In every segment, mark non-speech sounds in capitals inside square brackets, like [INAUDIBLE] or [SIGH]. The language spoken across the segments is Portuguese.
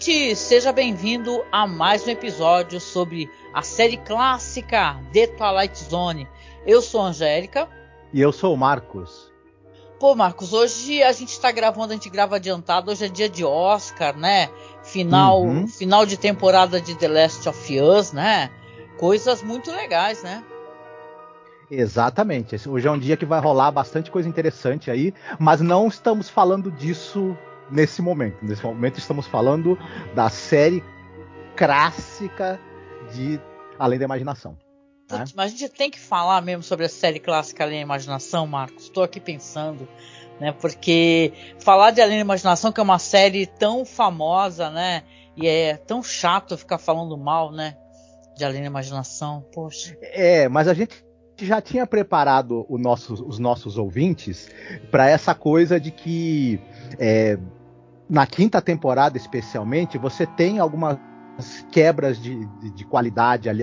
Ouvinte, seja bem-vindo a mais um episódio sobre a série clássica The Twilight Zone. Eu sou a Angélica. E eu sou o Marcos. Pô, Marcos, hoje a gente está gravando, a gente grava adiantado, hoje é dia de Oscar, né? Final, uhum. final de temporada de The Last of Us, né? Coisas muito legais, né? Exatamente. Hoje é um dia que vai rolar bastante coisa interessante aí, mas não estamos falando disso nesse momento. Nesse momento estamos falando da série clássica de Além da Imaginação. Né? Mas a gente tem que falar mesmo sobre a série clássica Além da Imaginação, Marcos. Estou aqui pensando, né? Porque falar de Além da Imaginação, que é uma série tão famosa, né? E é tão chato ficar falando mal, né? De Além da Imaginação, poxa. É, mas a gente já tinha preparado nosso, os nossos ouvintes para essa coisa de que é, na quinta temporada, especialmente, você tem algumas quebras de, de, de, qualidade ali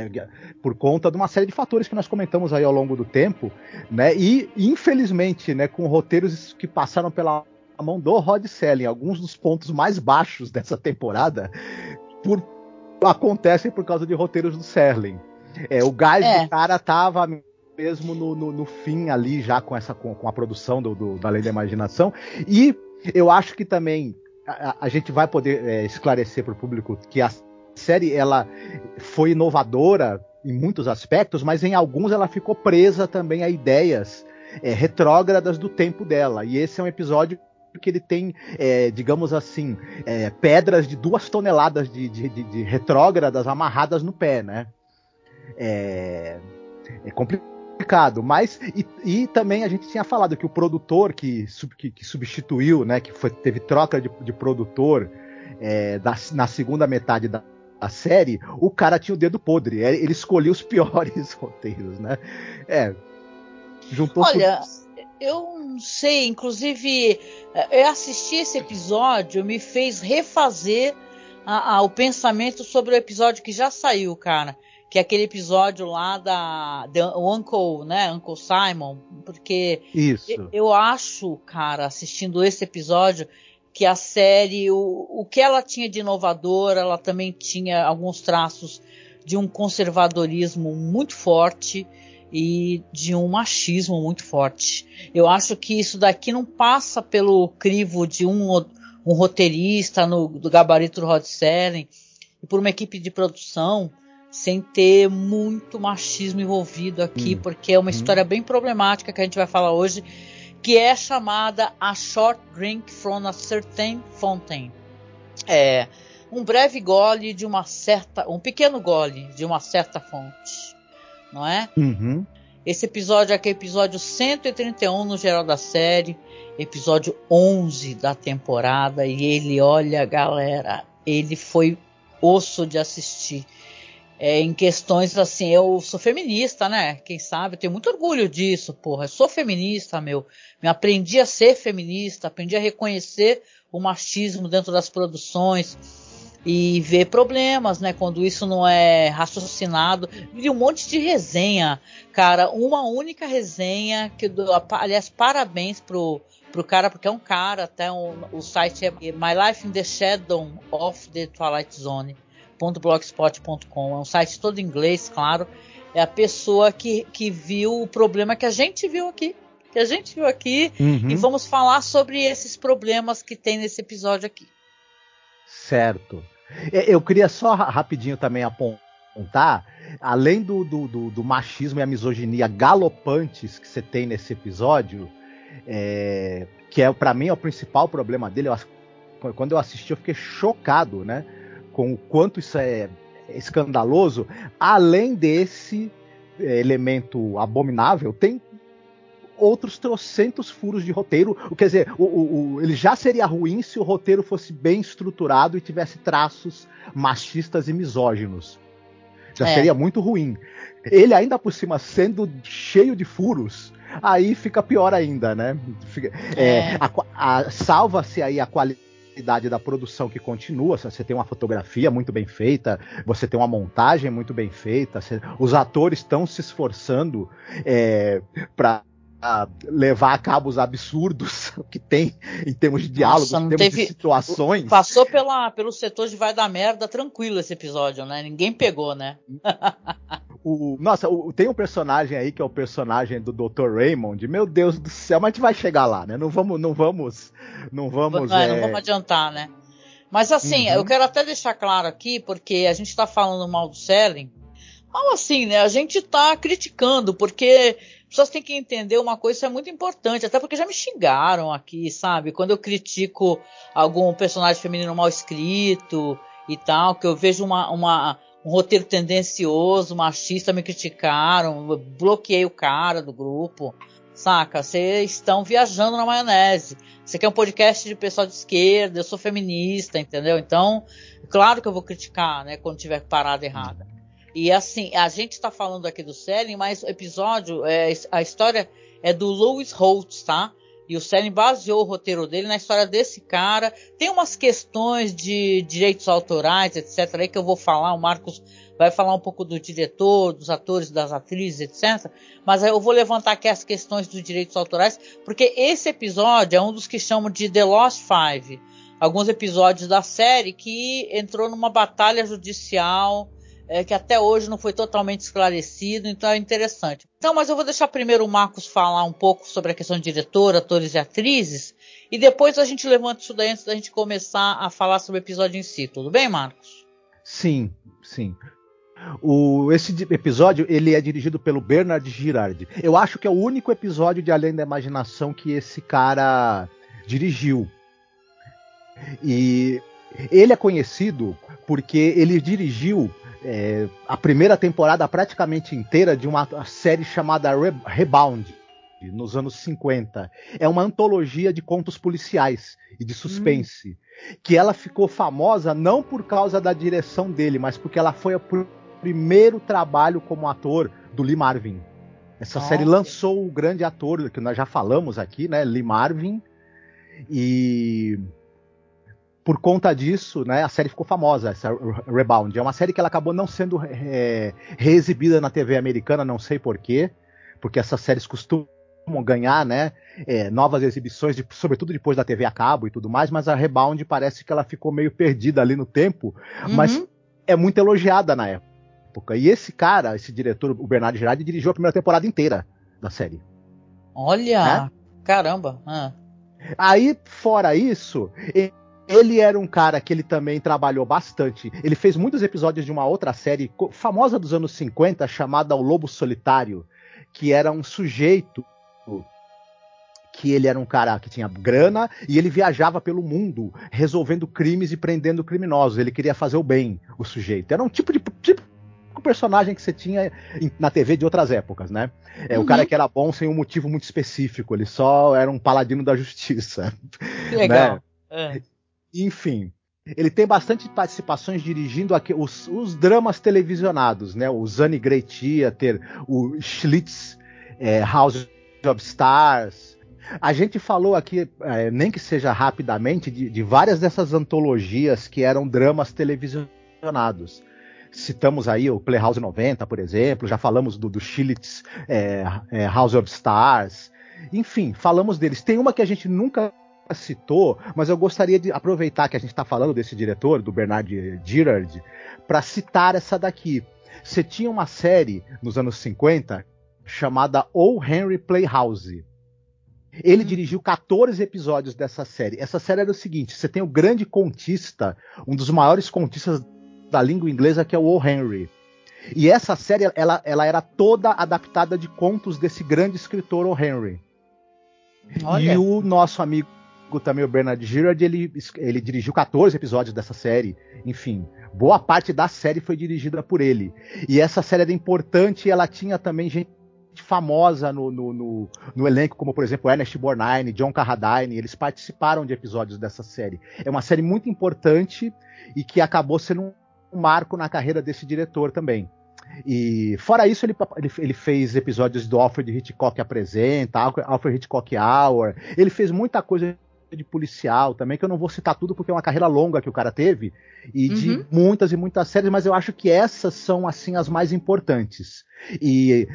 por conta de uma série de fatores que nós comentamos aí ao longo do tempo, né? E infelizmente, né, com roteiros que passaram pela mão do Rod Selling, alguns dos pontos mais baixos dessa temporada por, acontecem por causa de roteiros do Serling. É, o gás é. do cara tava mesmo no, no, no, fim ali já com essa com, com a produção do, do, da Lei da Imaginação e eu acho que também a, gente vai poder é, esclarecer para o público que a série ela foi inovadora em muitos aspectos, mas em alguns ela ficou presa também a ideias é, retrógradas do tempo dela. E esse é um episódio que ele tem, é, digamos assim, é, pedras de duas toneladas de, de, de, de, retrógradas amarradas no pé, né? É, é complicado mas e, e, também a gente tinha falado que o produtor que, que, que substituiu, né, que foi, teve troca de, de produtor é, da, na segunda metade da, da, série, o cara tinha o dedo podre, é, ele escolheu os piores [LAUGHS] roteiros, né? É, juntou. Olha, eu não sei, inclusive é, eu assisti esse episódio, me fez refazer a, a, o pensamento sobre o episódio que já saiu, cara que é aquele episódio lá da, o Uncle, né, Uncle Simon, porque Isso. Eu, eu acho, cara, assistindo esse episódio, que a série, o, o que ela tinha de inovador, ela também tinha alguns traços de um conservadorismo muito forte e de um machismo muito forte. Eu acho que isso daqui não passa pelo crivo de um, um roteirista no, do gabarito do Rod Serling e por uma equipe de produção sem ter muito machismo envolvido aqui, hum. porque é uma hum. história bem problemática que a gente vai falar hoje, que é chamada A Short Drink from a Certain Fountain. É um breve gole de uma certa, um pequeno gole de uma certa fonte, não é? Uhum. Esse episódio aqui é episódio 131 no geral da série, episódio 11 da temporada e ele, olha, galera, ele foi osso de assistir é, em questões assim, eu sou feminista, né? Quem sabe, eu tenho muito orgulho disso, porra. Eu sou feminista, meu. Me aprendi a ser feminista, aprendi a reconhecer o machismo dentro das produções e ver problemas, né? Quando isso não é raciocinado. Vi um monte de resenha, cara. Uma única resenha que, aliás, parabéns pro pro cara, porque é um cara, até um, o site é My Life in the Shadow of the Twilight Zone blogspot.com. É um site todo em inglês, claro. É a pessoa que, que viu o problema que a gente viu aqui. Que a gente viu aqui. Uhum. E vamos falar sobre esses problemas que tem nesse episódio aqui. Certo. É, eu queria só rapidinho também apontar, além do, do, do, do machismo e a misoginia galopantes que você tem nesse episódio, é, que é para mim é o principal problema dele. Eu, quando eu assisti, eu fiquei chocado, né? Com o quanto isso é escandaloso, além desse é, elemento abominável, tem outros trocentos furos de roteiro. Quer dizer, o, o, o, ele já seria ruim se o roteiro fosse bem estruturado e tivesse traços machistas e misóginos. Já é. seria muito ruim. Ele ainda por cima sendo cheio de furos, aí fica pior ainda, né? Fica, é. É, a, a, Salva-se aí a qualidade da produção que continua. Você tem uma fotografia muito bem feita, você tem uma montagem muito bem feita, você, os atores estão se esforçando é, para levar a cabo os absurdos [LAUGHS] que tem em termos de diálogos, Nossa, em termos teve... de situações. Passou pela, pelo setor de vai dar merda tranquilo esse episódio, né? Ninguém pegou, né? [LAUGHS] o, nossa, o, tem um personagem aí que é o personagem do Dr. Raymond. Meu Deus do céu, mas a gente vai chegar lá, né? Não vamos, não vamos, não vamos. Não, é... não vamos adiantar, né? Mas assim, uhum. eu quero até deixar claro aqui, porque a gente está falando mal do Selling. Mal assim, né? A gente está criticando, porque as pessoas têm que entender uma coisa, isso é muito importante, até porque já me xingaram aqui, sabe? Quando eu critico algum personagem feminino mal escrito e tal, que eu vejo uma, uma um roteiro tendencioso, machista, me criticaram, bloqueei o cara do grupo, saca? Vocês estão viajando na maionese. Você quer um podcast de pessoal de esquerda, eu sou feminista, entendeu? Então, claro que eu vou criticar, né, quando tiver parada errada. E assim, a gente está falando aqui do Selling, mas o episódio, é, a história é do Louis Holtz, tá? E o Selling baseou o roteiro dele na história desse cara. Tem umas questões de direitos autorais, etc. aí que eu vou falar. O Marcos vai falar um pouco do diretor, dos atores, das atrizes, etc. Mas eu vou levantar aqui as questões dos direitos autorais, porque esse episódio é um dos que chamam de The Lost Five. Alguns episódios da série que entrou numa batalha judicial é, que até hoje não foi totalmente esclarecido, então é interessante. Então, mas eu vou deixar primeiro o Marcos falar um pouco sobre a questão de diretor, atores e atrizes, e depois a gente levanta isso daí antes da gente começar a falar sobre o episódio em si. Tudo bem, Marcos? Sim, sim. O, esse episódio ele é dirigido pelo Bernard Girard. Eu acho que é o único episódio de Além da Imaginação que esse cara dirigiu. E ele é conhecido porque ele dirigiu é, a primeira temporada praticamente inteira de uma série chamada Re Rebound, nos anos 50. É uma antologia de contos policiais e de suspense. Hum. Que ela ficou famosa não por causa da direção dele, mas porque ela foi o primeiro trabalho como ator do Lee Marvin. Essa Nossa. série lançou o grande ator que nós já falamos aqui, né, Lee Marvin. E por conta disso, né, a série ficou famosa, essa Rebound. É uma série que ela acabou não sendo é, reexibida na TV americana, não sei porquê, porque essas séries costumam ganhar, né, é, novas exibições, de, sobretudo depois da TV a cabo e tudo mais, mas a Rebound parece que ela ficou meio perdida ali no tempo, uhum. mas é muito elogiada na época. E esse cara, esse diretor, o Bernardo Girardi, dirigiu a primeira temporada inteira da série. Olha, né? caramba. Ah. Aí, fora isso, ele era um cara que ele também trabalhou bastante. Ele fez muitos episódios de uma outra série famosa dos anos 50 chamada O Lobo Solitário, que era um sujeito que ele era um cara que tinha grana e ele viajava pelo mundo resolvendo crimes e prendendo criminosos. Ele queria fazer o bem, o sujeito. Era um tipo de tipo personagem que você tinha na TV de outras épocas, né? É uhum. o cara que era bom sem um motivo muito específico, ele só era um paladino da justiça. Que [LAUGHS] legal. Né? É. Enfim, ele tem bastante participações dirigindo aqui, os, os, dramas televisionados, né? O Zane Grey Theater, o Schlitz é, House of Stars. A gente falou aqui, é, nem que seja rapidamente, de, de, várias dessas antologias que eram dramas televisionados. Citamos aí o Playhouse 90, por exemplo, já falamos do, do Schlitz é, é, House of Stars. Enfim, falamos deles. Tem uma que a gente nunca citou, mas eu gostaria de aproveitar que a gente está falando desse diretor, do Bernard Girard, para citar essa daqui. Você tinha uma série nos anos 50 chamada O Henry Playhouse. Ele hum. dirigiu 14 episódios dessa série. Essa série era o seguinte: você tem o grande contista, um dos maiores contistas da língua inglesa, que é o O. Henry. E essa série ela, ela era toda adaptada de contos desse grande escritor O. Henry. Olha. E o nosso amigo também, o Bernard Girard, ele, ele dirigiu 14 episódios dessa série. Enfim, boa parte da série foi dirigida por ele. E essa série era importante, ela tinha também gente famosa no, no, no, no, elenco, como por exemplo Ernest Borgnine, John Carradine, eles participaram de episódios dessa série. É uma série muito importante e que acabou sendo um marco na carreira desse diretor também. E fora isso, ele, ele, ele, fez episódios do Alfred Hitchcock Apresenta, Alfred Hitchcock Hour, ele fez muita coisa de policial também, que eu não vou citar tudo porque é uma carreira longa que o cara teve, e uhum. de muitas e muitas séries, mas eu acho que essas são, assim, as mais importantes. E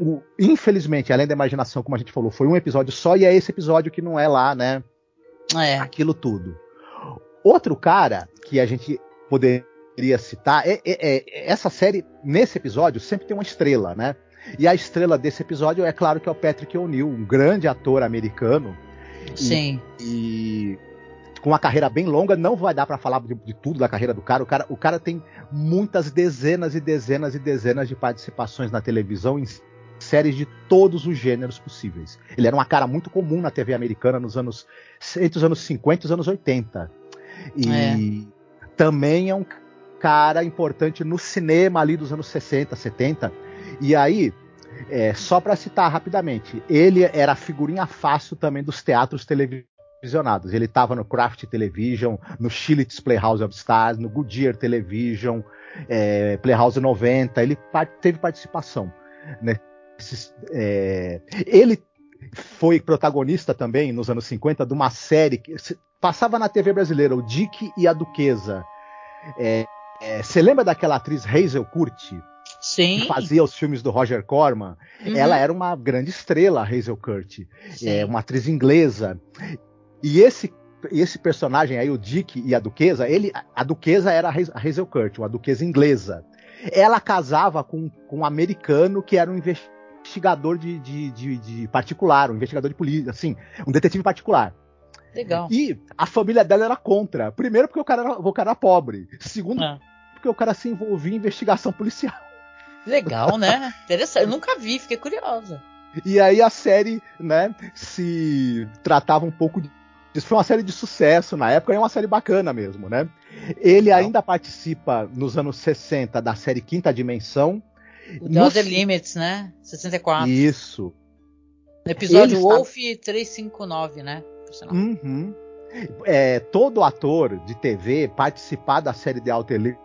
o, infelizmente, além da imaginação, como a gente falou, foi um episódio só e é esse episódio que não é lá, né? É. Aquilo tudo. Outro cara que a gente poderia citar é, é, é, essa série nesse episódio sempre tem uma estrela, né? E a estrela desse episódio é claro que é o Patrick O'Neill, um grande ator americano. Sim. E, e com uma carreira bem longa, não vai dar para falar de, de, tudo da carreira do cara. O, cara. o cara tem muitas dezenas e dezenas e dezenas de participações na televisão em séries de todos os gêneros possíveis. Ele era uma cara muito comum na TV americana nos anos entre os anos 50 e os anos 80. E é. também é um cara importante no cinema ali dos anos 60, 70. E aí, é, só para citar rapidamente, ele era figurinha fácil também dos teatros televisionados. Ele estava no Craft Television, no Chilitz Playhouse of Stars, no Goodyear Television, é, Playhouse 90. Ele teve participação né, é, ele foi protagonista também nos anos 50 de uma série que passava na TV brasileira, o Dick e a Duquesa. É, é, você lembra daquela atriz Hazel Curti? Sim. Que fazia os filmes do Roger Corman. Uhum. Ela era uma grande estrela, Hazel Curti. É, uma atriz inglesa. E esse esse personagem aí, o Dick e a Duquesa, ele, a Duquesa era a Hazel Curti, uma Duquesa inglesa. Ela casava com, com um americano que era um investigador de, de, de, de particular, um investigador de polícia, assim, um detetive particular. Legal. E a família dela era contra. Primeiro, porque o cara era, o cara era pobre. Segundo, é. porque o cara se envolvia em investigação policial. Legal, né? Interessante. Eu nunca vi, fiquei curiosa. E aí a série, né, se tratava um pouco de. Isso foi uma série de sucesso na época, é uma série bacana mesmo, né? Ele ainda participa nos anos 60 da série Quinta Dimensão, o The Other Limits, né? 64. Isso. episódio Ele Wolf está... 359, né? Uhum. É, todo ator de TV participar da série The Outer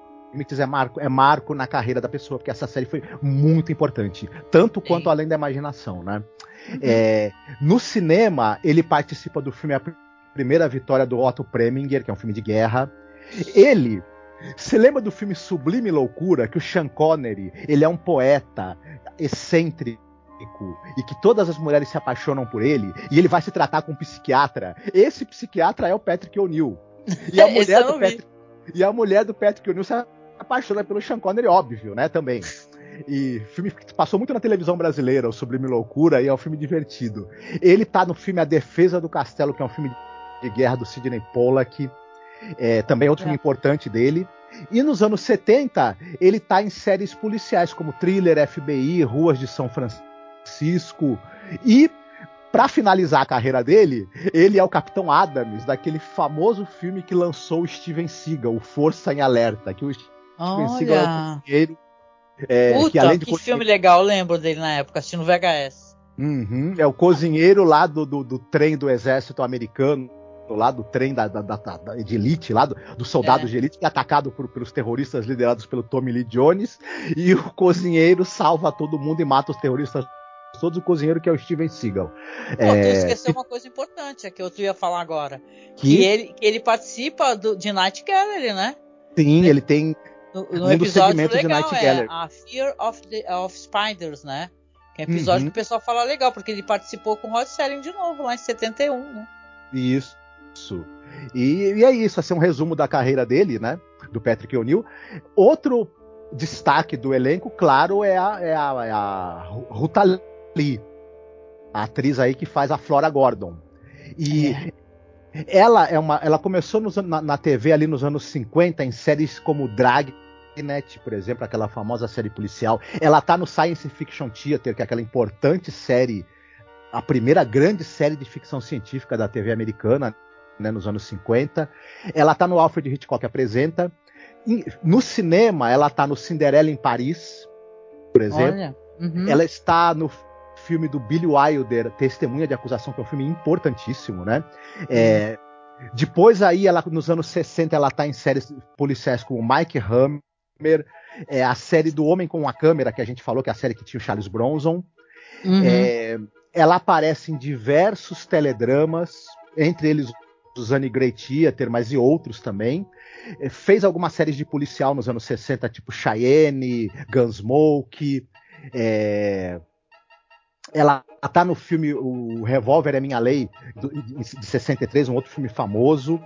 É marco, é marco na carreira da pessoa, porque essa série foi muito importante, tanto Sim. quanto além da imaginação, né? Uhum. É, no cinema, ele participa do filme A Primeira Vitória do Otto Preminger, que é um filme de guerra. Ele você lembra do filme Sublime Loucura, que o Sean Connery, ele é um poeta excêntrico e que todas as mulheres se apaixonam por ele e ele vai se tratar com um psiquiatra. Esse psiquiatra é o Patrick O'Neill. E a [LAUGHS] mulher do Patrick, e a mulher do Patrick O'Neill se apaixona pelo Sean Connery, óbvio, né, também. E filme que passou muito na televisão brasileira, o Sublime Loucura, e é um filme divertido. Ele tá no filme A Defesa do Castelo, que é um filme de guerra do Sidney Pollack. É, também é outro é. filme importante dele. E nos anos 70, ele está em séries policiais como Thriller, FBI, Ruas de São Francisco. E, para finalizar a carreira dele, ele é o Capitão Adams, daquele famoso filme que lançou o Steven Seagal, o Força em Alerta. Que o Olha. Seagal é Puta, que, além de que filme legal, lembro dele na época, assistindo VHS. Uhum, é o cozinheiro lá do, do, do trem do exército americano lá do trem da, da, da, da de elite, lá do, dos soldados é. de elite, que é atacado por, pelos terroristas liderados pelo Tommy Lee Jones, e o cozinheiro salva todo mundo e mata os terroristas todos, o cozinheiro que é o Steven Seagal. Pô, é... tu esqueceu uma coisa importante, é que eu ia falar agora, que, que ele, ele participa do, de Night Gallery, né? Sim, ele, ele tem no, no um episódio legal, de Night é a Fear of, the, of Spiders, né? Que é um episódio uhum. que o pessoal fala legal, porque ele participou com o Rod Serling de novo, lá em 71, né? Isso. Isso. E, e é isso, assim, um resumo da carreira dele, né? Do Patrick O'Neill. Outro destaque do elenco, claro, é a, é a, é a Ruta Lee, a atriz aí que faz a Flora Gordon. E é. ela é uma, ela começou nos, na, na, TV ali nos anos 50 em séries como Dragnet, por exemplo, aquela famosa série policial. Ela tá no Science Fiction Theater, que é aquela importante série a primeira grande série de ficção científica da TV americana, né, nos anos 50. Ela está no Alfred Hitchcock Apresenta. No cinema, ela está no Cinderela em Paris, por exemplo. Uhum. Ela está no filme do Billy Wilder, Testemunha de Acusação, que é um filme importantíssimo, né? Uhum. É, depois aí, ela, nos anos 60, ela está em séries policiais com o Mike Hammer, é, a série do Homem com a Câmera, que a gente falou, que é a série que tinha o Charles Bronson. Uhum. É, ela aparece em diversos teledramas, entre eles o Zane Grey Theater, mas e outros também. É, fez algumas séries de policial nos anos 60, tipo Cheyenne, Gunsmoke. É... Ela tá no filme O Revólver é Minha Lei, de 63, um outro filme famoso.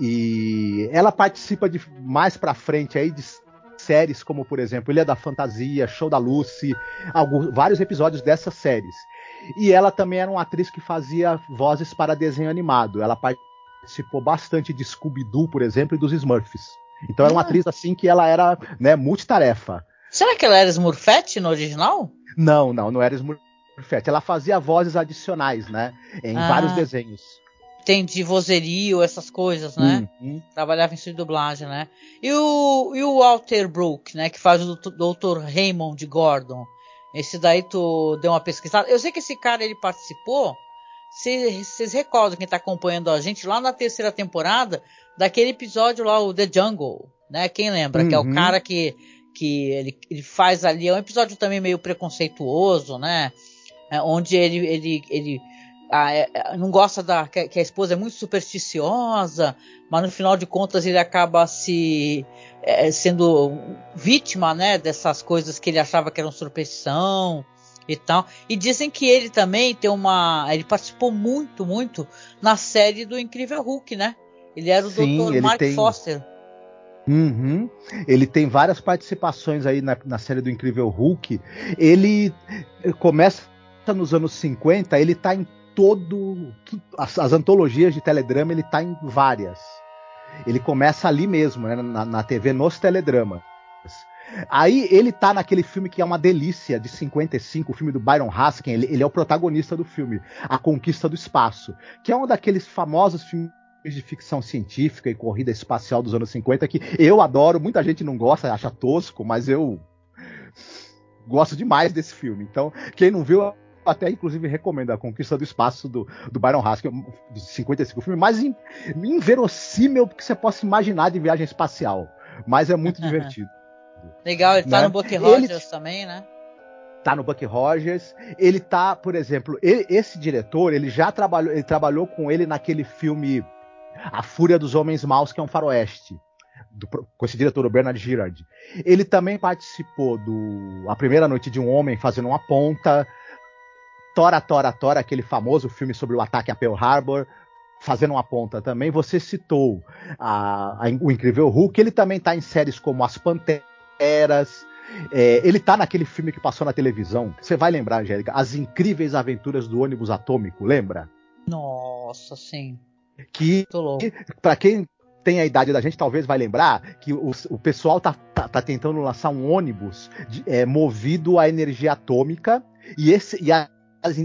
E ela participa de mais pra frente aí de séries como, por exemplo, Ilha da Fantasia, Show da Lucy, alguns, vários episódios dessas séries. E ela também era uma atriz que fazia vozes para desenho animado. Ela participou bastante de Scooby-Doo, por exemplo, e dos Smurfs. Então era uma ah. atriz assim que ela era, né, multitarefa. Será que ela era Smurfette no original? Não, não, não era Smurfette. Ela fazia vozes adicionais, né, em ah. vários desenhos tem de vozerio, essas coisas, né? Uhum. Trabalhava em estúdio de dublagem, né? E o, e o Walter Brook, né? Que faz o Dr. Raymond Gordon. Esse daí tu deu uma pesquisada. Eu sei que esse cara ele participou. Vocês recordam quem tá acompanhando a gente lá na terceira temporada daquele episódio lá, o The Jungle, né? Quem lembra? Uhum. Que é o uhum. cara que, que ele, ele faz ali. É um episódio também meio preconceituoso, né? É, onde ele, ele, ele a, é, é, não gosta da que, a esposa é muito supersticiosa, mas no final de contas ele acaba se é, sendo vítima, né, dessas coisas que ele achava que eram superstição e tal. E dizem que ele também tem uma, ele participou muito, muito na série do Incrível Hulk, né? Ele era o Dr. Mark tem... Foster. Uhum. Ele tem várias participações aí na, na série do Incrível Hulk. Ele começa nos anos 50, ele tá em todo. As, as antologias de teledrama, ele tá em várias. Ele começa ali mesmo, né, na, na TV, nos teledramas. Aí ele tá naquele filme que é uma delícia, de 55, o filme do Byron Haskin, ele, ele, é o protagonista do filme, A Conquista do Espaço, que é um daqueles famosos filmes de ficção científica e corrida espacial dos anos 50 que eu adoro, muita gente não gosta, acha tosco, mas eu gosto demais desse filme. Então, quem não viu, até inclusive recomendo a Conquista do Espaço do, do Byron Haskell, de 55, o filme mais in, inverossímil que você possa imaginar de viagem espacial, mas é muito [LAUGHS] divertido. Legal, ele tá né? no Buck Rogers ele, também, né? Tá no Buck Rogers. Ele tá, por exemplo, ele, esse diretor, ele já trabalhou, ele trabalhou com ele naquele filme A Fúria dos Homens Maus, que é um faroeste. Do, com esse diretor, o Bernard Girard. Ele também participou do A Primeira Noite de um Homem, fazendo uma ponta. Tora, Tora, Tora, aquele famoso filme sobre o ataque a Pearl Harbor, fazendo uma ponta também. Você citou a, a, o Incrível Hulk, ele também está em séries como As Panteras. É, ele está naquele filme que passou na televisão. Você vai lembrar, Angélica? As Incríveis Aventuras do Ônibus Atômico, lembra? Nossa, sim. Que, para quem tem a idade da gente, talvez vai lembrar que o, o pessoal tá, tá, tá, tentando lançar um ônibus de, é, movido a energia atômica e, esse, e a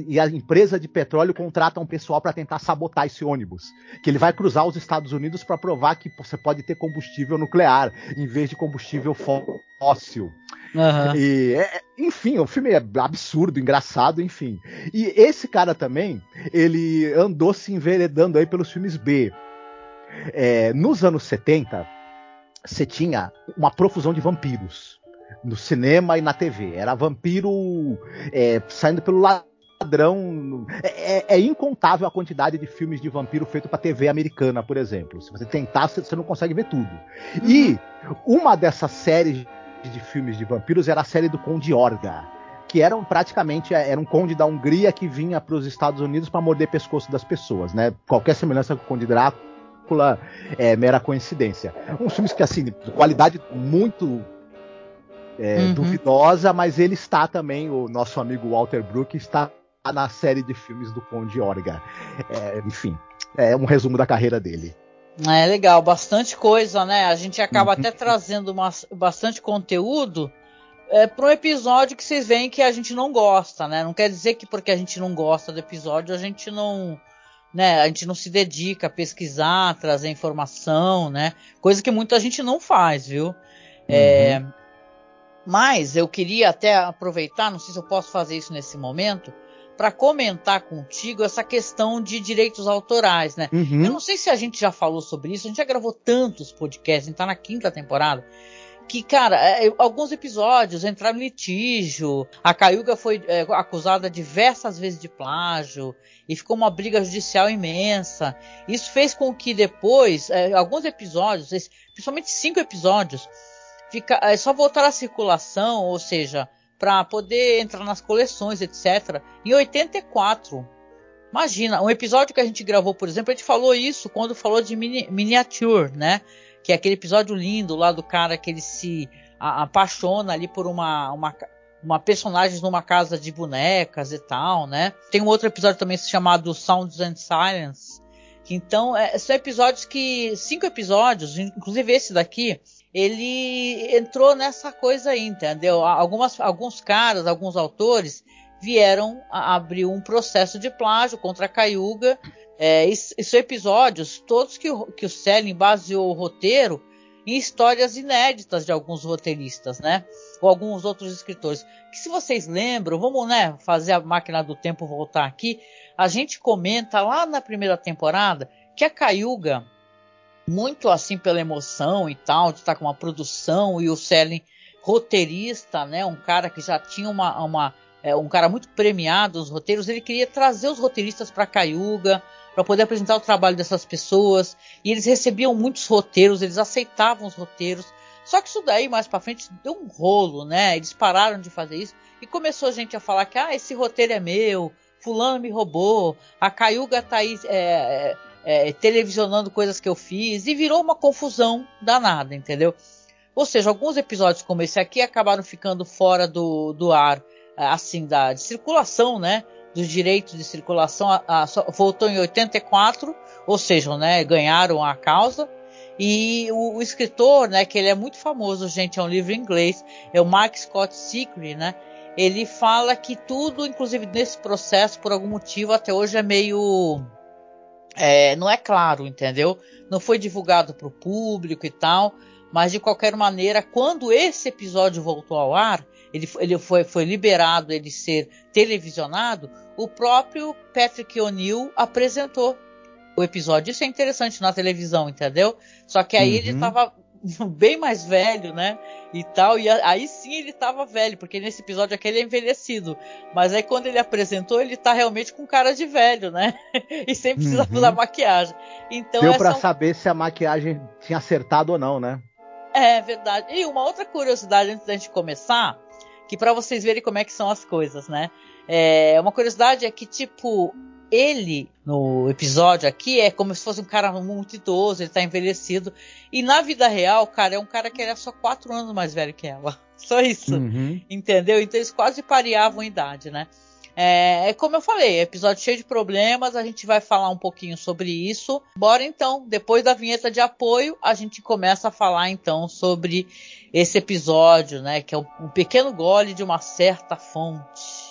e a empresa de petróleo contrata um pessoal para tentar sabotar esse ônibus. Que ele vai cruzar os Estados Unidos para provar que você pode ter combustível nuclear em vez de combustível fóssil. Uhum. E, é, enfim, o filme é absurdo, engraçado, enfim. E esse cara também, ele andou se enveredando aí pelos filmes B. É, nos anos 70, você tinha uma profusão de vampiros no cinema e na TV. Era vampiro é, saindo pelo lado padrão. É, é, é, incontável a quantidade de filmes de vampiro feito para TV americana, por exemplo. Se você tentar, você não consegue ver tudo. Uhum. E uma dessas séries de filmes de vampiros era a série do Conde Orga. Que eram praticamente era um conde da Hungria que vinha para os Estados Unidos para morder pescoço das pessoas, né? Qualquer semelhança com o Conde Drácula é mera coincidência. Uns filmes que assim, de qualidade muito é, uhum. duvidosa, mas ele está também, o nosso amigo Walter Brook está na série de filmes do Conde Orga. É, enfim, é um resumo da carreira dele. É legal, bastante coisa, né? A gente acaba uhum. até trazendo uma, bastante conteúdo é, para um episódio que vocês veem que a gente não gosta, né? Não quer dizer que porque a gente não gosta do episódio a gente não, né? A gente não se dedica a pesquisar, trazer informação, né? Coisa que muita gente não faz, viu? É, uhum. É, mas eu queria até aproveitar, não sei se eu posso fazer isso nesse momento, para comentar contigo essa questão de direitos autorais, né? Uhum. Eu não sei se a gente já falou sobre isso, a gente já gravou tantos podcasts, a gente tá na quinta temporada, que, cara, é, alguns episódios entraram em litígio, a Cayuga foi é, acusada diversas vezes de plágio, e ficou uma briga judicial imensa. Isso fez com que depois, é, alguns episódios, principalmente cinco episódios, fica, é, só voltaram à circulação, ou seja, para poder entrar nas coleções, etc. Em 84. Imagina, um episódio que a gente gravou, por exemplo, a gente falou isso quando falou de mini, miniature, né? Que é aquele episódio lindo lá do cara que ele se a, apaixona ali por uma, uma, uma personagem numa casa de bonecas e tal, né? Tem um outro episódio também chamado Sounds and Silence. Então, é, são episódios que. Cinco episódios, inclusive esse daqui, ele entrou nessa coisa aí, entendeu? Algumas, alguns caras, alguns autores vieram abrir um processo de plágio contra a Cayuga. É, são episódios todos que, que o Selling baseou o roteiro em histórias inéditas de alguns roteiristas, né? Ou alguns outros escritores. Que se vocês lembram, vamos né, fazer a máquina do tempo voltar aqui. A gente comenta lá na primeira temporada que a Cayuga muito assim pela emoção e tal, de estar com uma produção e o Selling roteirista, né? Um cara que já tinha uma, uma é, um cara muito premiado nos roteiros, ele queria trazer os roteiristas para Cayuga para poder apresentar o trabalho dessas pessoas e eles recebiam muitos roteiros, eles aceitavam os roteiros. Só que isso daí mais para frente deu um rolo, né? Eles pararam de fazer isso e começou a gente a falar que ah, esse roteiro é meu, fulano me roubou, a Cayuga tá aí é, é televisionando coisas que eu fiz e virou uma confusão danada, entendeu? Ou seja, alguns episódios como esse aqui acabaram ficando fora do, do ar, é, assim, da circulação, né? Dos direitos de circulação, a, a, voltou em 84, ou seja, né, ganharam a causa. E o, o, escritor, né, que ele é muito famoso, gente, é um livro em inglês, é o Mark Scott Secret, né? Ele fala que tudo, inclusive nesse processo, por algum motivo, até hoje é meio é, não é claro, entendeu? Não foi divulgado para o público e tal, mas de qualquer maneira, quando esse episódio voltou ao ar, ele, ele foi, foi liberado ele ser televisionado, o próprio Patrick O'Neill apresentou o episódio. Isso é interessante na televisão, entendeu? Só que aí uhum. ele estava [LAUGHS] bem mais velho, né? E tal. E aí sim ele tava velho, porque nesse episódio aqui ele é envelhecido. Mas aí quando ele apresentou, ele tá realmente com cara de velho, né? [LAUGHS] e sem precisar uhum. usar maquiagem. Então, Deu pra saber se a maquiagem tinha acertado ou não, né? É verdade. E uma outra curiosidade antes da gente começar, que para vocês verem como é que são as coisas, né? É, uma curiosidade é que, tipo, ele, no episódio aqui, é como se fosse um cara muito idoso, ele tá envelhecido. E na vida real, cara, é um cara que era só quatro anos mais velho que ela. [LAUGHS] Só isso. Uhum. Entendeu? Então eles quase pareavam a idade, né? É, é, como eu falei, episódio cheio de problemas, a gente vai falar um pouquinho sobre isso. Bora então, depois da vinheta de apoio, a gente começa a falar então sobre esse episódio, né? Que é um, um pequeno gole de uma certa fonte.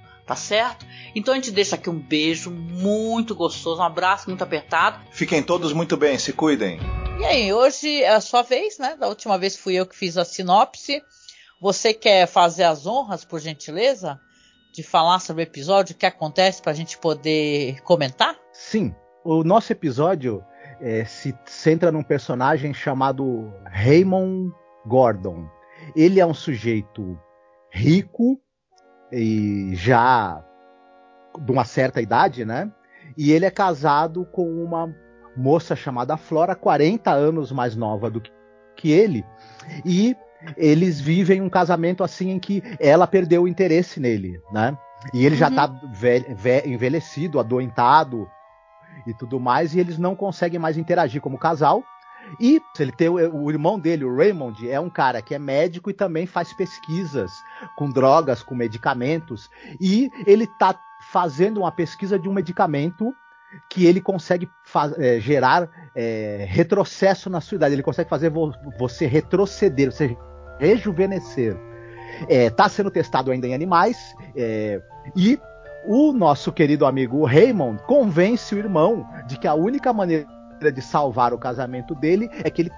tá certo? Então a gente deixa aqui um beijo muito gostoso, um abraço muito apertado. Fiquem todos muito bem, se cuidem. E aí, hoje é a sua vez, né? Da última vez fui eu que fiz a sinopse. Você quer fazer as honras, por gentileza? De falar sobre o episódio, o que acontece para a gente poder comentar? Sim. O nosso episódio é, se centra num personagem chamado Raymond Gordon. Ele é um sujeito rico, e já de uma certa idade, né? E ele é casado com uma moça chamada Flora, 40 anos mais nova do que ele. E eles vivem um casamento assim em que ela perdeu o interesse nele, né? E ele uhum. já tá envelhecido, adoentado e tudo mais, e eles não conseguem mais interagir como casal. E ele tem o, o, irmão dele, o Raymond, é um cara que é médico e também faz pesquisas com drogas, com medicamentos. E ele está fazendo uma pesquisa de um medicamento que ele consegue é, gerar é, retrocesso na sua idade. Ele consegue fazer vo você retroceder, você rejuvenescer. Está é, tá sendo testado ainda em animais é, e o nosso querido amigo Raymond convence o irmão de que a única maneira de salvar o casamento dele é que ele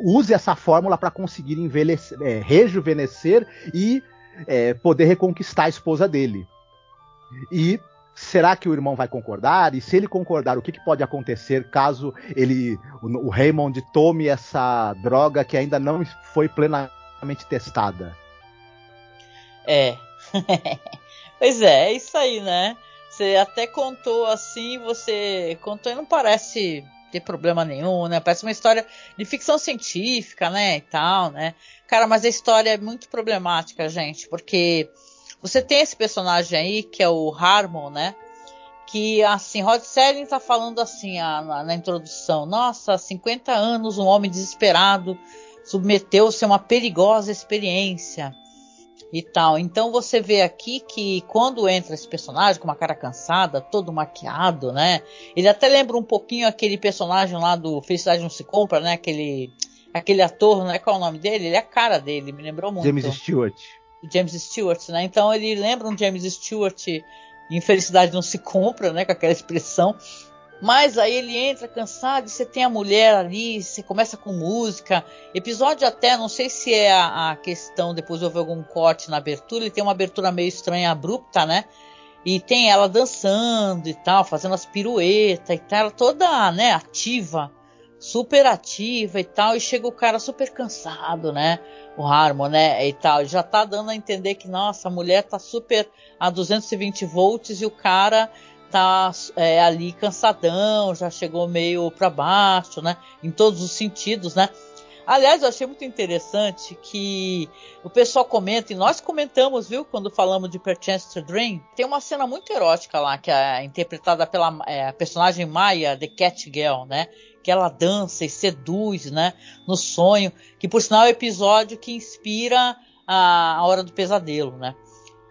use essa fórmula para conseguir envelhecer, é, rejuvenescer e é, poder reconquistar a esposa dele. E será que o irmão vai concordar? E se ele concordar, o que, que pode acontecer caso ele, o, o Raymond tome essa droga que ainda não foi plenamente testada? É. [LAUGHS] pois é, é isso aí, né? Você até contou assim, você contou e não parece ter problema nenhum, né? Parece uma história de ficção científica, né? E tal, né? Cara, mas a história é muito problemática, gente, porque você tem esse personagem aí, que é o Harmon, né? Que, assim, Rod Serling tá falando assim a, na, na introdução: Nossa, 50 anos, um homem desesperado submeteu-se a uma perigosa experiência e tal. Então você vê aqui que quando entra esse personagem com uma cara cansada, todo maquiado, né? Ele até lembra um pouquinho aquele personagem lá do Felicidade Não Se Compra, né? Aquele, aquele ator, não é qual é o nome dele? Ele é a cara dele, me lembrou muito. James Stewart. James Stewart, né? Então ele lembra um James Stewart em Felicidade Não Se Compra, né? Com aquela expressão. Mas aí ele entra cansado e você tem a mulher ali, você começa com música. Episódio até, não sei se é a, a questão, depois houve algum corte na abertura, ele tem uma abertura meio estranha, abrupta, né? E tem ela dançando e tal, fazendo as piruetas e tal, toda, né, ativa, super ativa e tal, e chega o cara super cansado, né? O Harmon, né, e tal, já tá dando a entender que, nossa, a mulher tá super a 220 volts e o cara tá é, ali cansadão, já chegou meio para baixo, né? Em todos os sentidos, né? Aliás, eu achei muito interessante que o pessoal comenta, e nós comentamos, viu, quando falamos de Perchance to Dream, tem uma cena muito erótica lá, que é interpretada pela é, personagem Maya, The Cat Girl, né? Que ela dança e seduz, né? No sonho, que por sinal é o episódio que inspira a, a Hora do Pesadelo, né?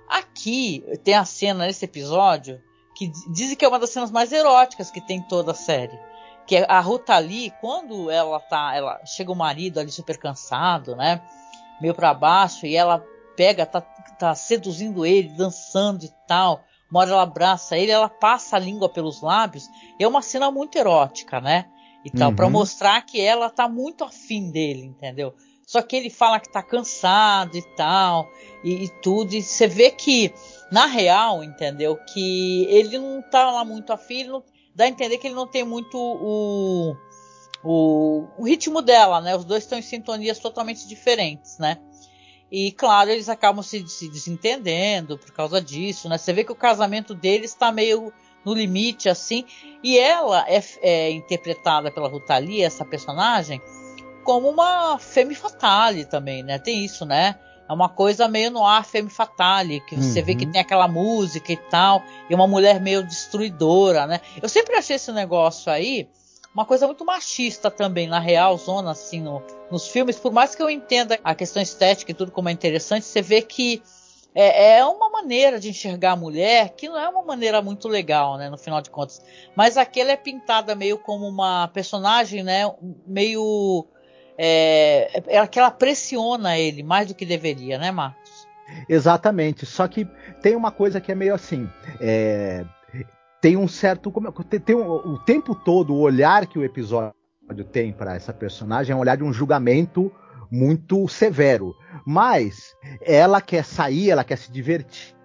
Aqui tem a cena nesse episódio que dizem que é uma das cenas mais eróticas que tem toda a série. Que é a Ruta ali, quando ela tá, ela chega o marido ali super cansado, né, meio para baixo e ela pega, tá, tá seduzindo ele, dançando e tal. Uma hora ela abraça ele, ela passa a língua pelos lábios. É uma cena muito erótica, né? E tal, uhum. para mostrar que ela tá muito afim dele, entendeu? Só que ele fala que tá cansado e tal, e, e tudo. E você vê que, na real, entendeu? Que ele não tá lá muito afim, dá a entender que ele não tem muito o, o, o ritmo dela, né? Os dois estão em sintonias totalmente diferentes, né? E claro, eles acabam se, se desentendendo por causa disso, né? Você vê que o casamento deles está meio no limite, assim. E ela é, é interpretada pela Rutalia, essa personagem, como uma femme fatale também, né? Tem isso, né? É uma coisa meio no ar femme fatale, que você uhum. vê que uhum. tem aquela música e tal, e uma mulher meio destruidora, né? Eu sempre achei esse negócio aí uma coisa muito machista também, na real zona, assim, no, nos filmes. Por mais que eu entenda a questão estética e tudo como é interessante, você vê que é, é, uma maneira de enxergar a mulher que não é uma maneira muito legal, né, no final de contas. Mas aquela é pintada meio como uma personagem, né, meio é, é que ela pressiona ele mais do que deveria, né, Marcos? Exatamente. Só que tem uma coisa que é meio assim. É, tem um certo. Como, tem, tem um, o tempo todo, o olhar que o episódio tem para essa personagem é um olhar de um julgamento muito severo. Mas ela quer sair, ela quer se divertir.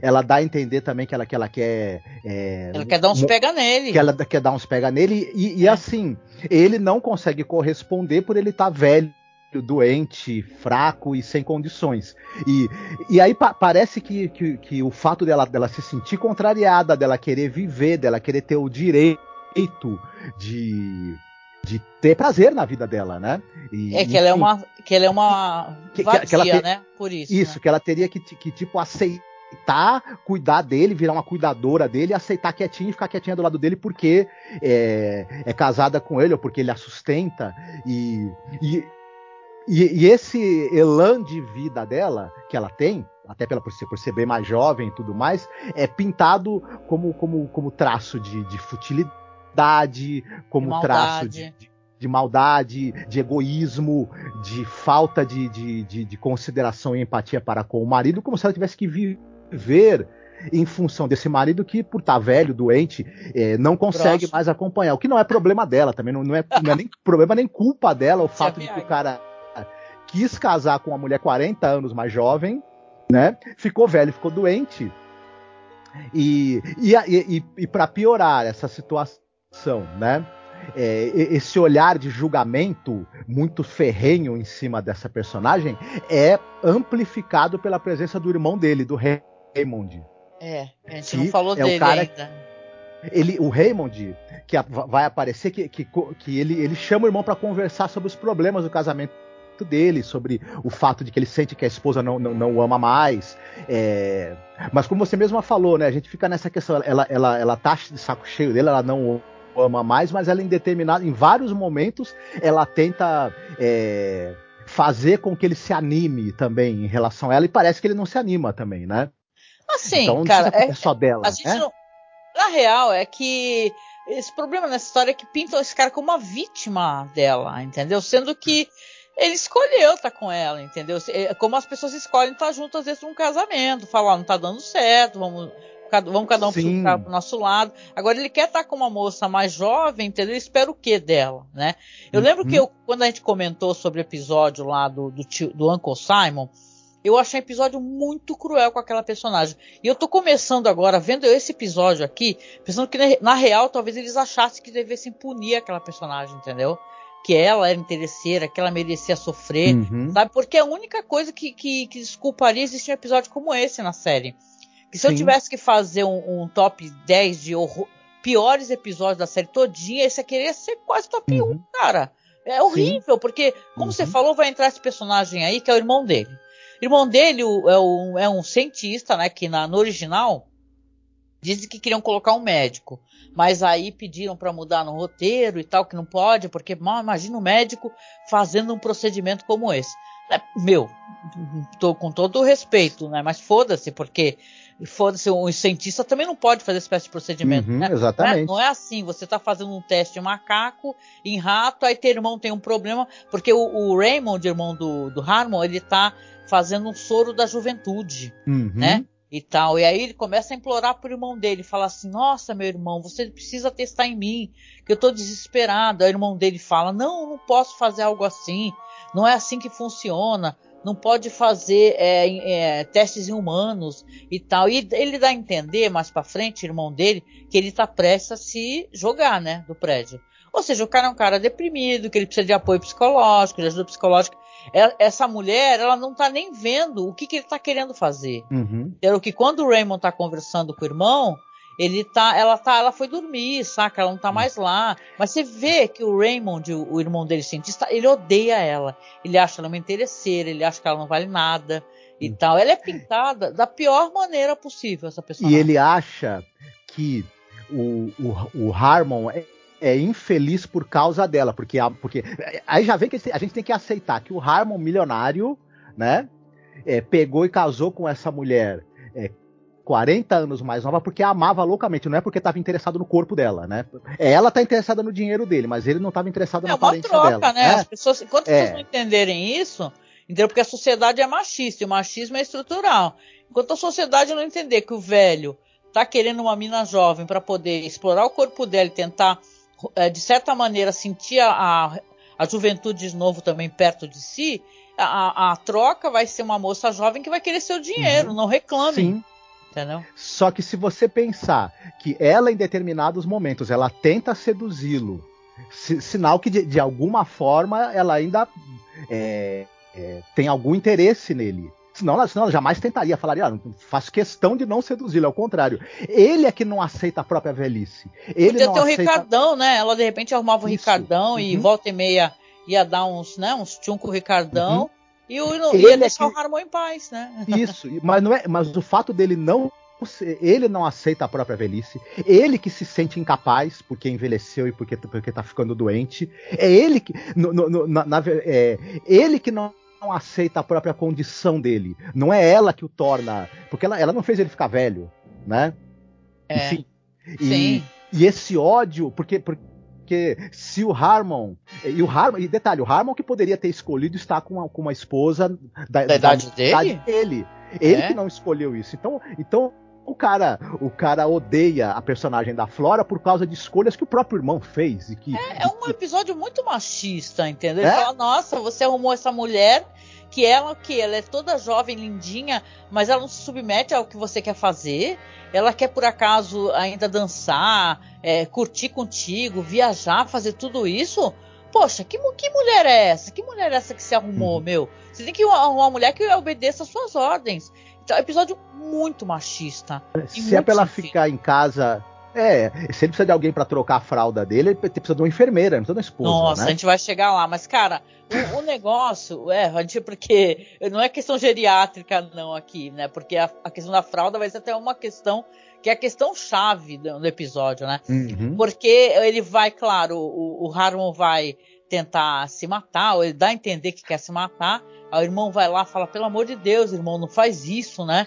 Ela dá a entender também que ela, que ela quer. É, ela quer dar uns pega nele. Que ela quer dar uns pega nele. E, e é. assim, ele não consegue corresponder por ele estar tá velho doente, fraco e sem condições. E, e aí pa parece que, que, que, o fato dela, dela se sentir contrariada, dela querer viver, dela querer ter o direito de, de ter prazer na vida dela, né? E, é que ela é uma que ela é uma que, vazia, que ela te, né? Por isso. Isso, né? que ela teria que, que tipo aceitar cuidar dele, virar uma cuidadora dele, aceitar quietinho e ficar quietinha do lado dele porque é, é casada com ele ou porque ele a sustenta. E, e e, esse elan de vida dela, que ela tem, até pela, por, ser, por ser bem mais jovem e tudo mais, é pintado como, como, como traço de, de futilidade, como de traço de, de, de, maldade, de egoísmo, de falta de, de, de, consideração e empatia para com o marido, como se ela tivesse que viver em função desse marido que, por estar velho, doente, é, não consegue mais acompanhar. O que não é problema dela também, não, não, é, não é nem problema nem culpa dela o fato de que o cara quis casar com uma mulher 40 anos mais jovem, né? Ficou velho, ficou doente. E, e, e, e para piorar essa situação, né? É, esse olhar de julgamento muito ferrenho em cima dessa personagem é amplificado pela presença do irmão dele, do Raymond. É, a gente não falou é dele ainda. Ele, o Raymond, que vai aparecer, que, que, que ele, ele chama o irmão para conversar sobre os problemas do casamento dele, sobre o fato de que ele sente que a esposa não, não, não o ama mais. É... Mas como você mesma falou, né? A gente fica nessa questão, ela, ela, ela tá de saco cheio dele, ela não o ama mais, mas ela em determinado, em vários momentos, ela tenta é, fazer com que ele se anime também em relação a ela, e parece que ele não se anima também, né? Assim, então, cara, é, é, só dela. A gente né? não, na real, é que esse problema nessa história é que pintam esse cara como uma vítima dela, entendeu? Sendo que ele escolheu estar tá com ela, entendeu? É como as pessoas escolhem estar tá juntas às vezes num casamento, falar, não tá dando certo, vamos, vamos cada um Sim. pro, pro nosso lado. Agora ele quer estar tá com uma moça mais jovem, entendeu? Ele espera o que dela, né? Eu uhum. lembro que eu, quando a gente comentou sobre o episódio lá do, do, tio, do Uncle Simon, eu achei um episódio muito cruel com aquela personagem. E eu tô começando agora, vendo esse episódio aqui, pensando que na real talvez eles achassem que devessem punir aquela personagem, entendeu? que ela era interesseira, que ela merecia sofrer, uhum. sabe? Porque é a única coisa que, que, que desculparia existir um episódio como esse na série. Que se Sim. eu tivesse que fazer um, um top 10 de horror, piores episódios da série todinha, esse aqui ia ser quase top uhum. 1, cara. É horrível, Sim. porque, como uhum. você falou, vai entrar esse personagem aí, que é o irmão dele. Irmão dele é, um, é um cientista, né? Que na, no original dizem que queriam colocar um médico mas aí pediram para mudar no roteiro e tal, que não pode, porque mal imagina um médico fazendo um procedimento como esse. É, meu, tô com todo o respeito, né? Mas foda-se, porque foda-se, um cientista também não pode fazer esse espécie de procedimento, uhum, né? Exatamente. Não é, não é, assim, você tá fazendo um teste em macaco, em rato, aí teu irmão tem um problema, porque o, o Raymond, irmão do, do Harmon, ele tá fazendo um soro da juventude, uhum. né? e tal. E aí ele começa a implorar pro irmão dele, fala assim: "Nossa, meu irmão, você precisa testar em mim, que eu tô desesperado". Aí o irmão dele fala: "Não, não posso fazer algo assim. não é assim que funciona não pode fazer é, é, testes em humanos e tal. E ele dá a entender mais para frente, irmão dele, que ele tá prestes a se jogar, né, do prédio. Ou seja, o cara é um cara deprimido, que ele precisa de apoio psicológico, de ajuda psicológica. É, essa mulher, ela não tá nem vendo o que, que ele tá querendo fazer. Uhum. Pelo que quando o Raymond tá conversando com o irmão, ele tá, ela tá, ela foi dormir, saca? Ela não tá mais lá. Mas você vê que o Raymond, o, o irmão dele cientista, ele odeia ela. Ele acha ela uma interesseira, ele acha que ela não vale nada e hum. tal. Ela é pintada da pior maneira possível, essa pessoa. E ele acha que o, o, o Harmon é, é infeliz por causa dela, porque, porque aí já vem que a gente tem que aceitar que o Harmon milionário, né, é, pegou e casou com essa mulher é, 40 anos mais nova porque a amava loucamente, não é porque estava interessado no corpo dela, né? Ela tá interessada no dinheiro dele, mas ele não estava interessado é na aparência troca, dela. Né? É. As pessoas, enquanto as é. pessoas não entenderem isso, entendeu? Porque a sociedade é machista e o machismo é estrutural. Enquanto a sociedade não entender que o velho tá querendo uma mina jovem para poder explorar o corpo dela e tentar, é, de certa maneira, sentir a, a, a juventude de novo também perto de si, a, a, troca vai ser uma moça jovem que vai querer seu dinheiro, uhum. não reclame. Sim. Entendeu? Só que se você pensar que ela, em determinados momentos, ela tenta seduzi-lo, sinal que de, de, alguma forma ela ainda é, é, tem algum interesse nele. Senão ela, senão ela jamais tentaria, falaria, ah, faz questão de não seduzi-lo, ao contrário. Ele é que não aceita a própria velhice. Ele Podia não ter o aceita... Ricardão, né? Ela de repente arrumava o Ricardão uhum. e volta e meia ia dar uns, né, uns tchum com o Ricardão. Uhum. E o, ele ia deixar é que... o Harmon em paz, né? [LAUGHS] Isso, mas, não é, mas o fato dele não ele não aceita a própria velhice, ele que se sente incapaz porque envelheceu e porque, porque tá ficando doente, é ele que no, no, na, na, é, ele que não não aceita a própria condição dele. Não é ela que o torna. Porque ela, ela não fez ele ficar velho, né? É. Enfim, e, e, esse ódio, porque, porque se o Harmon. E o Harmon. E detalhe, o Harmon que poderia ter escolhido estar com uma, com uma esposa da, da idade, da, dele? idade dele. Ele é? que não escolheu isso. Então, então o cara, o cara odeia a personagem da Flora por causa de escolhas que o próprio irmão fez. E que, é, é um episódio muito machista, entendeu? Ele é? fala, nossa, você arrumou essa mulher que ela que ela é toda jovem, lindinha, mas ela não se submete ao que você quer fazer. Ela quer por acaso ainda dançar, é, curtir contigo, viajar, fazer tudo isso. Poxa, que, que mulher é essa? Que mulher é essa que se arrumou, uhum. meu? Você tem que arrumar uma mulher que obedeça às suas ordens. É um episódio muito machista. Se é pra ela ficar em casa é, se ele precisa de alguém para trocar a fralda dele, ele precisa de uma enfermeira, não precisa de uma esposa. Nossa, né? a gente vai chegar lá, mas cara, o, o negócio, é, a gente, porque não é questão geriátrica não aqui, né? Porque a, a, questão da fralda vai ser até uma questão que é a questão chave do, do episódio, né? Uhum. Porque ele vai, claro, o, o Harmon vai tentar se matar, ou ele dá a entender que quer se matar, aí o irmão vai lá e fala, pelo amor de Deus, irmão, não faz isso, né?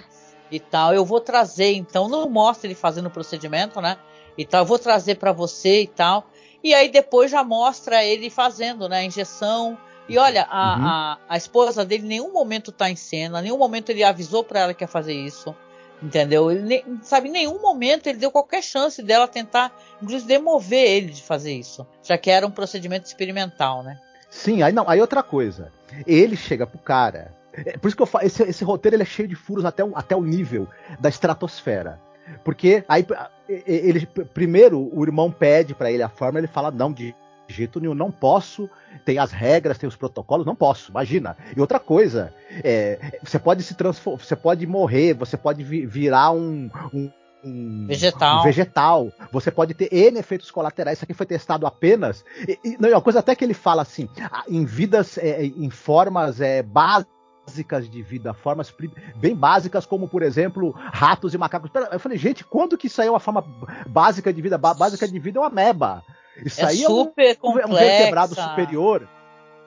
e tal. Eu vou trazer, então, não mostra ele fazendo o procedimento, né? E tal, eu vou trazer para você e tal. E aí depois já mostra ele fazendo, né? A injeção. E olha, a, uhum. a, a, esposa dele em nenhum momento tá em cena, em nenhum momento ele avisou para ela que ia fazer isso. Entendeu? Ele, sabe, em nenhum momento ele deu qualquer chance dela tentar, inclusive, demover ele de fazer isso. Já que era um procedimento experimental, né? Sim, aí não, aí outra coisa. Ele chega pro cara, é, por isso que eu falo, esse, esse roteiro ele é cheio de furos até, o, até o nível da estratosfera. Porque aí ele primeiro o irmão pede para ele a forma, ele fala não de jeito nenhum, não posso. Tem as regras, tem os protocolos, não posso. Imagina. E outra coisa, é, você pode se transformar, você pode morrer, você pode virar um, um um vegetal. Um vegetal. Você pode ter N efeitos colaterais. Isso aqui foi testado apenas. E, e, não, é uma coisa até que ele fala assim: em vidas, é, em formas é, básicas básicas de vida, formas bem básicas, como por exemplo, ratos e macacos. Eu falei, gente, quando que isso aí é uma forma básica de vida? Básica de vida é uma meba. Isso é aí super é um, complexa. um vertebrado superior.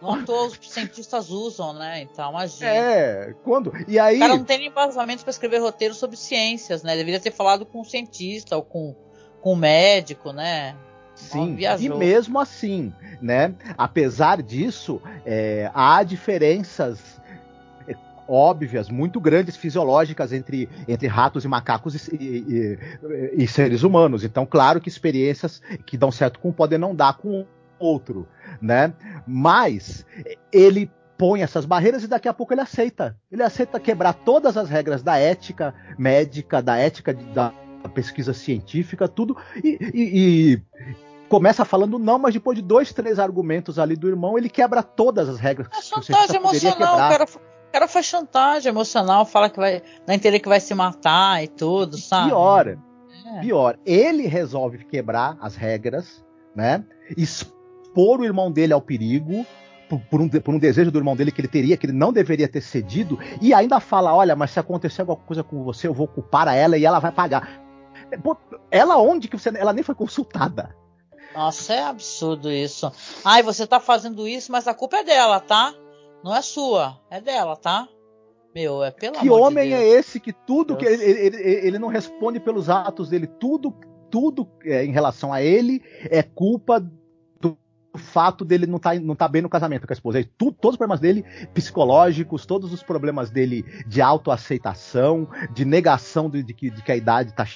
Não todos os cientistas usam, né? Então, imagina. É, quando. E aí. O cara não tem nem embasamento para escrever roteiro sobre ciências, né? Deveria ter falado com um cientista ou com, com um médico, né? Sim, e mesmo assim, né? Apesar disso, é, há diferenças óbvias, muito grandes fisiológicas entre, entre ratos e macacos e, e, e, e seres humanos. Então, claro que experiências que dão certo com um podem não dar com outro, né? Mas ele põe essas barreiras e daqui a pouco ele aceita. Ele aceita quebrar todas as regras da ética médica, da ética da pesquisa científica, tudo, e, e, e começa falando não, mas depois de dois, três argumentos ali do irmão, ele quebra todas as regras é chantagem emocional, o cara, o cara faz chantagem emocional, fala que vai na inteira que vai se matar e tudo, sabe? Pior, é. pior, ele resolve quebrar as regras, né? Expor o irmão dele ao perigo, por um, por um, desejo do irmão dele que ele teria, que ele não deveria ter cedido, e ainda fala: olha, mas se acontecer alguma coisa com você, eu vou culpar a ela e ela vai pagar. Ela onde que você. Ela nem foi consultada. Nossa, é absurdo isso. Ai, você tá fazendo isso, mas a culpa é dela, tá? Não é sua, é dela, tá? Meu, é pelo Que homem de é esse que tudo Deus. que ele, ele, ele, não responde pelos atos dele, tudo, tudo é, em relação a ele é culpa do fato dele não tá, não tá bem no casamento com a esposa. Tudo, todos os problemas dele psicológicos, todos os problemas dele de autoaceitação, de negação de, de, que, de que a idade tá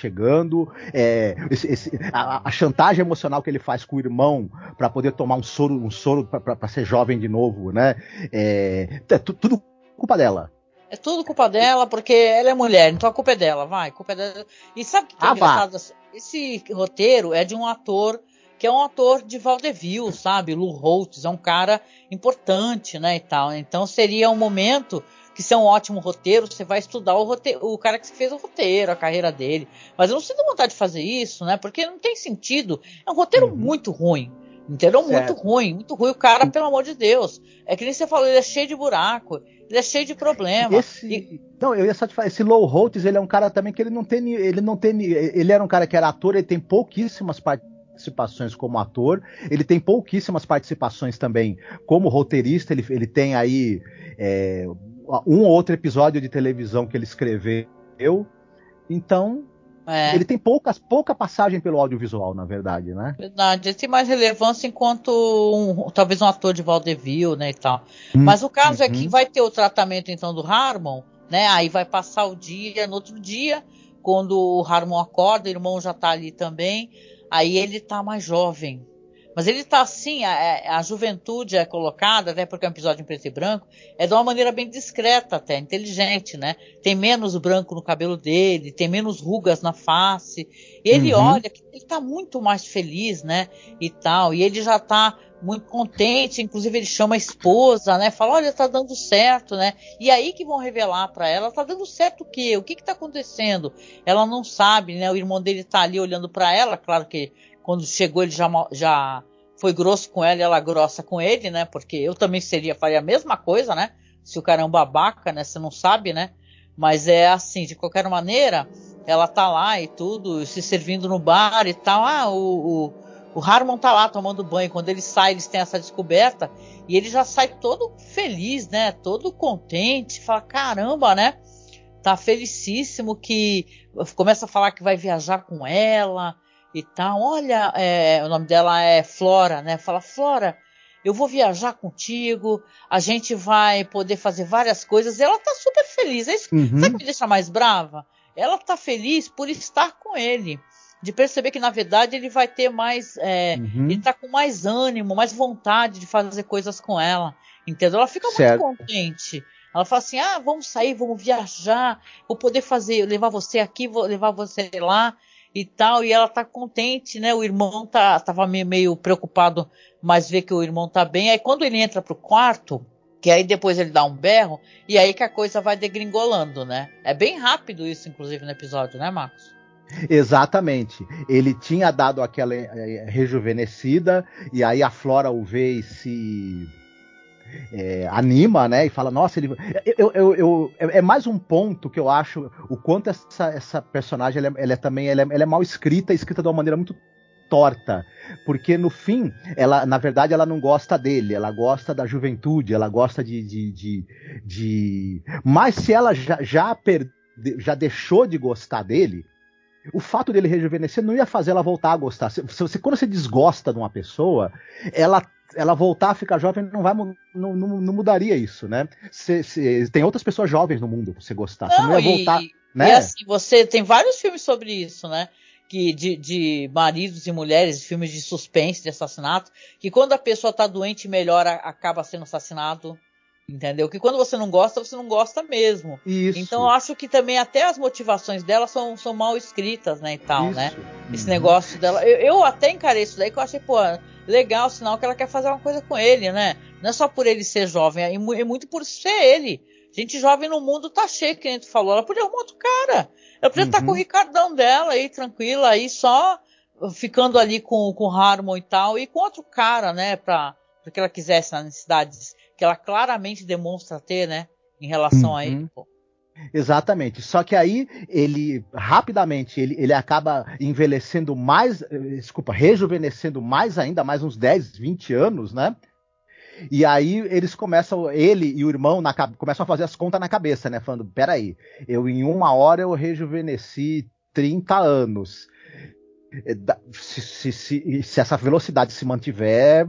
chegando, é, esse, esse, a, a, chantagem emocional que ele faz com o irmão para poder tomar um soro, um soro para ser jovem de novo, né? É, é tudo culpa dela. É tudo culpa dela, porque ela é mulher, então a culpa é dela, vai, culpa é dela. E sabe o que, que é ah, engraçado? Vá. Esse roteiro é de um ator que é um ator de vaudeville, sabe? Lu Holtz, é um cara importante, né, e tal. Então seria um momento que isso é um ótimo roteiro, você vai estudar o, roteiro, o cara que fez o roteiro, a carreira dele. Mas eu não sinto vontade de fazer isso, né? Porque não tem sentido. É um roteiro uhum. muito ruim. Entendeu? Certo. Muito ruim, muito ruim. O cara, pelo amor de Deus. É que nem você falou, ele é cheio de buraco, ele é cheio de problema. Esse, e... Não, eu ia só te falar, esse Low Holtz, ele é um cara também que ele não tem. Ele não tem. Ele era um cara que era ator, ele tem pouquíssimas participações como ator, ele tem pouquíssimas participações também como roteirista, ele, ele tem aí é, um ou outro episódio de televisão que ele escreveu. Então, é. ele tem poucas, pouca passagem pelo audiovisual, na verdade, né? Verdade. Ele tem mais relevância enquanto um, talvez um ator de vaudeville, né, e tal. Hum, Mas o caso uhum. é que uhum. vai ter o tratamento, então, do Harmon, né? Aí vai passar o dia, no outro dia, quando o Harmon acorda, o irmão já tá ali também, aí ele tá mais jovem, mas ele tá assim, a, é, a, juventude é colocada, até porque é um episódio em preto e branco, é de uma maneira bem discreta até, inteligente, né? Tem menos branco no cabelo dele, tem menos rugas na face. E ele uhum. olha que ele tá muito mais feliz, né? E tal. E ele já tá muito contente, inclusive ele chama a esposa, né? Fala, olha, tá dando certo, né? E aí que vão revelar para ela, tá dando certo o quê? O que que tá acontecendo? Ela não sabe, né? O irmão dele tá ali olhando para ela, claro que quando chegou ele já, já foi grosso com ela e ela grossa com ele, né? Porque eu também seria, faria a mesma coisa, né? Se o cara é um babaca, né? Você não sabe, né? Mas é assim, de qualquer maneira, ela tá lá e tudo, se servindo no bar e tal. Ah, o, o, o Harmon tá lá tomando banho. Quando ele sai, eles têm essa descoberta. E ele já sai todo feliz, né? Todo contente. Fala, caramba, né? Tá felicíssimo que começa a falar que vai viajar com ela e tal. Olha, é, o nome dela é Flora, né? Fala, Flora, eu vou viajar contigo, a gente vai poder fazer várias coisas. E ela tá super feliz. É isso, uhum. Sabe o que me deixa mais brava? Ela tá feliz por estar com ele. De perceber que, na verdade, ele vai ter mais. É, uhum. Ele tá com mais ânimo, mais vontade de fazer coisas com ela. Entendeu? Ela fica certo. muito contente. Ela fala assim: ah, vamos sair, vamos viajar, vou poder fazer, levar você aqui, vou levar você lá e tal, e ela tá contente, né? O irmão tá, tava meio, preocupado, mas vê que o irmão tá bem. Aí quando ele entra pro quarto, que aí depois ele dá um berro, e aí que a coisa vai degringolando, né? É bem rápido isso, inclusive, no episódio, né, Marcos? Exatamente. Ele tinha dado aquela eh, rejuvenescida, e aí a Flora o vê e se é, anima, né? E fala, nossa, ele. Eu, eu, eu, é, é mais um ponto que eu acho o quanto essa, essa personagem ela é, ela é também ela é, ela é, mal escrita, escrita de uma maneira muito torta, porque no fim, ela, na verdade, ela não gosta dele, ela gosta da juventude, ela gosta de, de, de, de... mas se ela já já, já deixou de gostar dele, o fato dele rejuvenescer não ia fazer ela voltar a gostar. Se, se, quando você desgosta de uma pessoa, ela ela voltar a ficar jovem não vai não, não, não mudaria isso, né? Se, se, tem outras pessoas jovens no mundo pra você gostar. Não, você não ia voltar. E, né? e assim, você tem vários filmes sobre isso, né? Que de, de maridos e mulheres, filmes de suspense, de assassinato, que quando a pessoa tá doente melhora, acaba sendo assassinado. Entendeu? Que quando você não gosta, você não gosta mesmo. Isso. Então eu acho que também até as motivações dela são, são mal escritas, né? E tal, né? Isso. Esse Uhum. negócio dela. Eu, eu até encarei isso daí que eu achei, pô, legal, sinal que ela quer fazer uma coisa com ele, né? Não é só por ele ser jovem, é é muito por ser ele. Gente jovem no mundo tá cheio, que a gente falou. Ela podia arrumar outro cara. Ela podia estar Uhum. com o Ricardão dela aí, tranquila, aí só ficando ali com, com o Harmon e tal, e com outro cara, né? Pra, pra que ela quisesse nas necessidades que ela claramente demonstra ter, né? Em relação a Uhum. ele. Pô. Exatamente. Só que aí ele rapidamente ele, ele acaba envelhecendo mais, eh, desculpa, rejuvenescendo mais ainda, mais uns 10, 20 anos, né? E aí eles começam, ele e o irmão na, começam a fazer as contas na cabeça, né? Falando, peraí, eu em uma hora eu rejuvenesci 30 anos. Eh, Se, se, se, se essa velocidade se mantiver,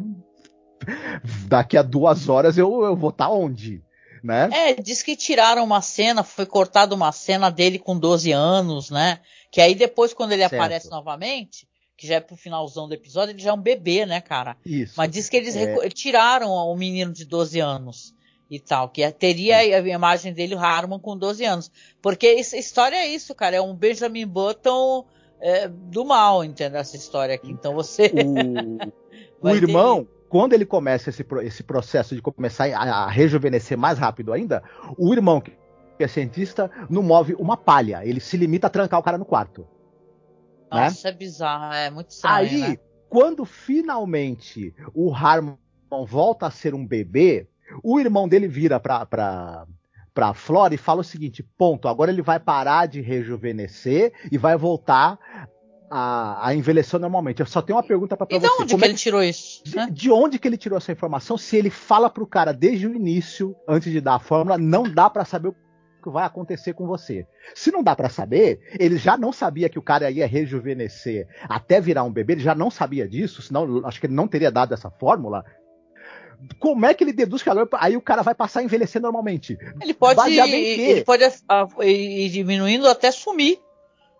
daqui a duas horas eu, eu vou estar onde? Né? É, diz que tiraram uma cena, foi cortada uma cena dele com 12 anos, né? Que aí depois, quando ele Certo. aparece novamente, que já é pro finalzão do episódio, ele já é um bebê, né, cara? Isso. Mas diz que eles É. tiraram o menino de 12 anos e tal, que teria a imagem dele, o Harmon, com 12 anos. Porque essa história é isso, cara, é um Benjamin Button é, do mal, entendeu? Essa história aqui. Então você. o, [LAUGHS] o irmão, quando ele começa esse, esse processo de começar a, a rejuvenescer mais rápido ainda, o irmão, que é cientista, não move uma palha. Ele se limita a trancar o cara no quarto. né? Nossa, é bizarro, é muito estranho. Aí, né? quando finalmente o Harmon volta a ser um bebê, o irmão dele vira pra, pra, pra Flora e fala o seguinte: ponto, agora ele vai parar de rejuvenescer e vai voltar a, a envelhecer normalmente. Eu só tenho uma pergunta pra, pra E de você. onde Como que é ele tirou isso? de, né? de onde que ele tirou essa informação? Se ele fala pro cara desde o início, antes de dar a fórmula, não dá pra saber o que vai acontecer com você. Se não dá pra saber, ele já não sabia que o cara ia rejuvenescer até virar um bebê, ele já não sabia disso, senão acho que ele não teria dado essa fórmula. Como é que ele deduz que agora- aí o cara vai passar a envelhecer normalmente? Ele pode, ele pode ah, ir diminuindo até sumir.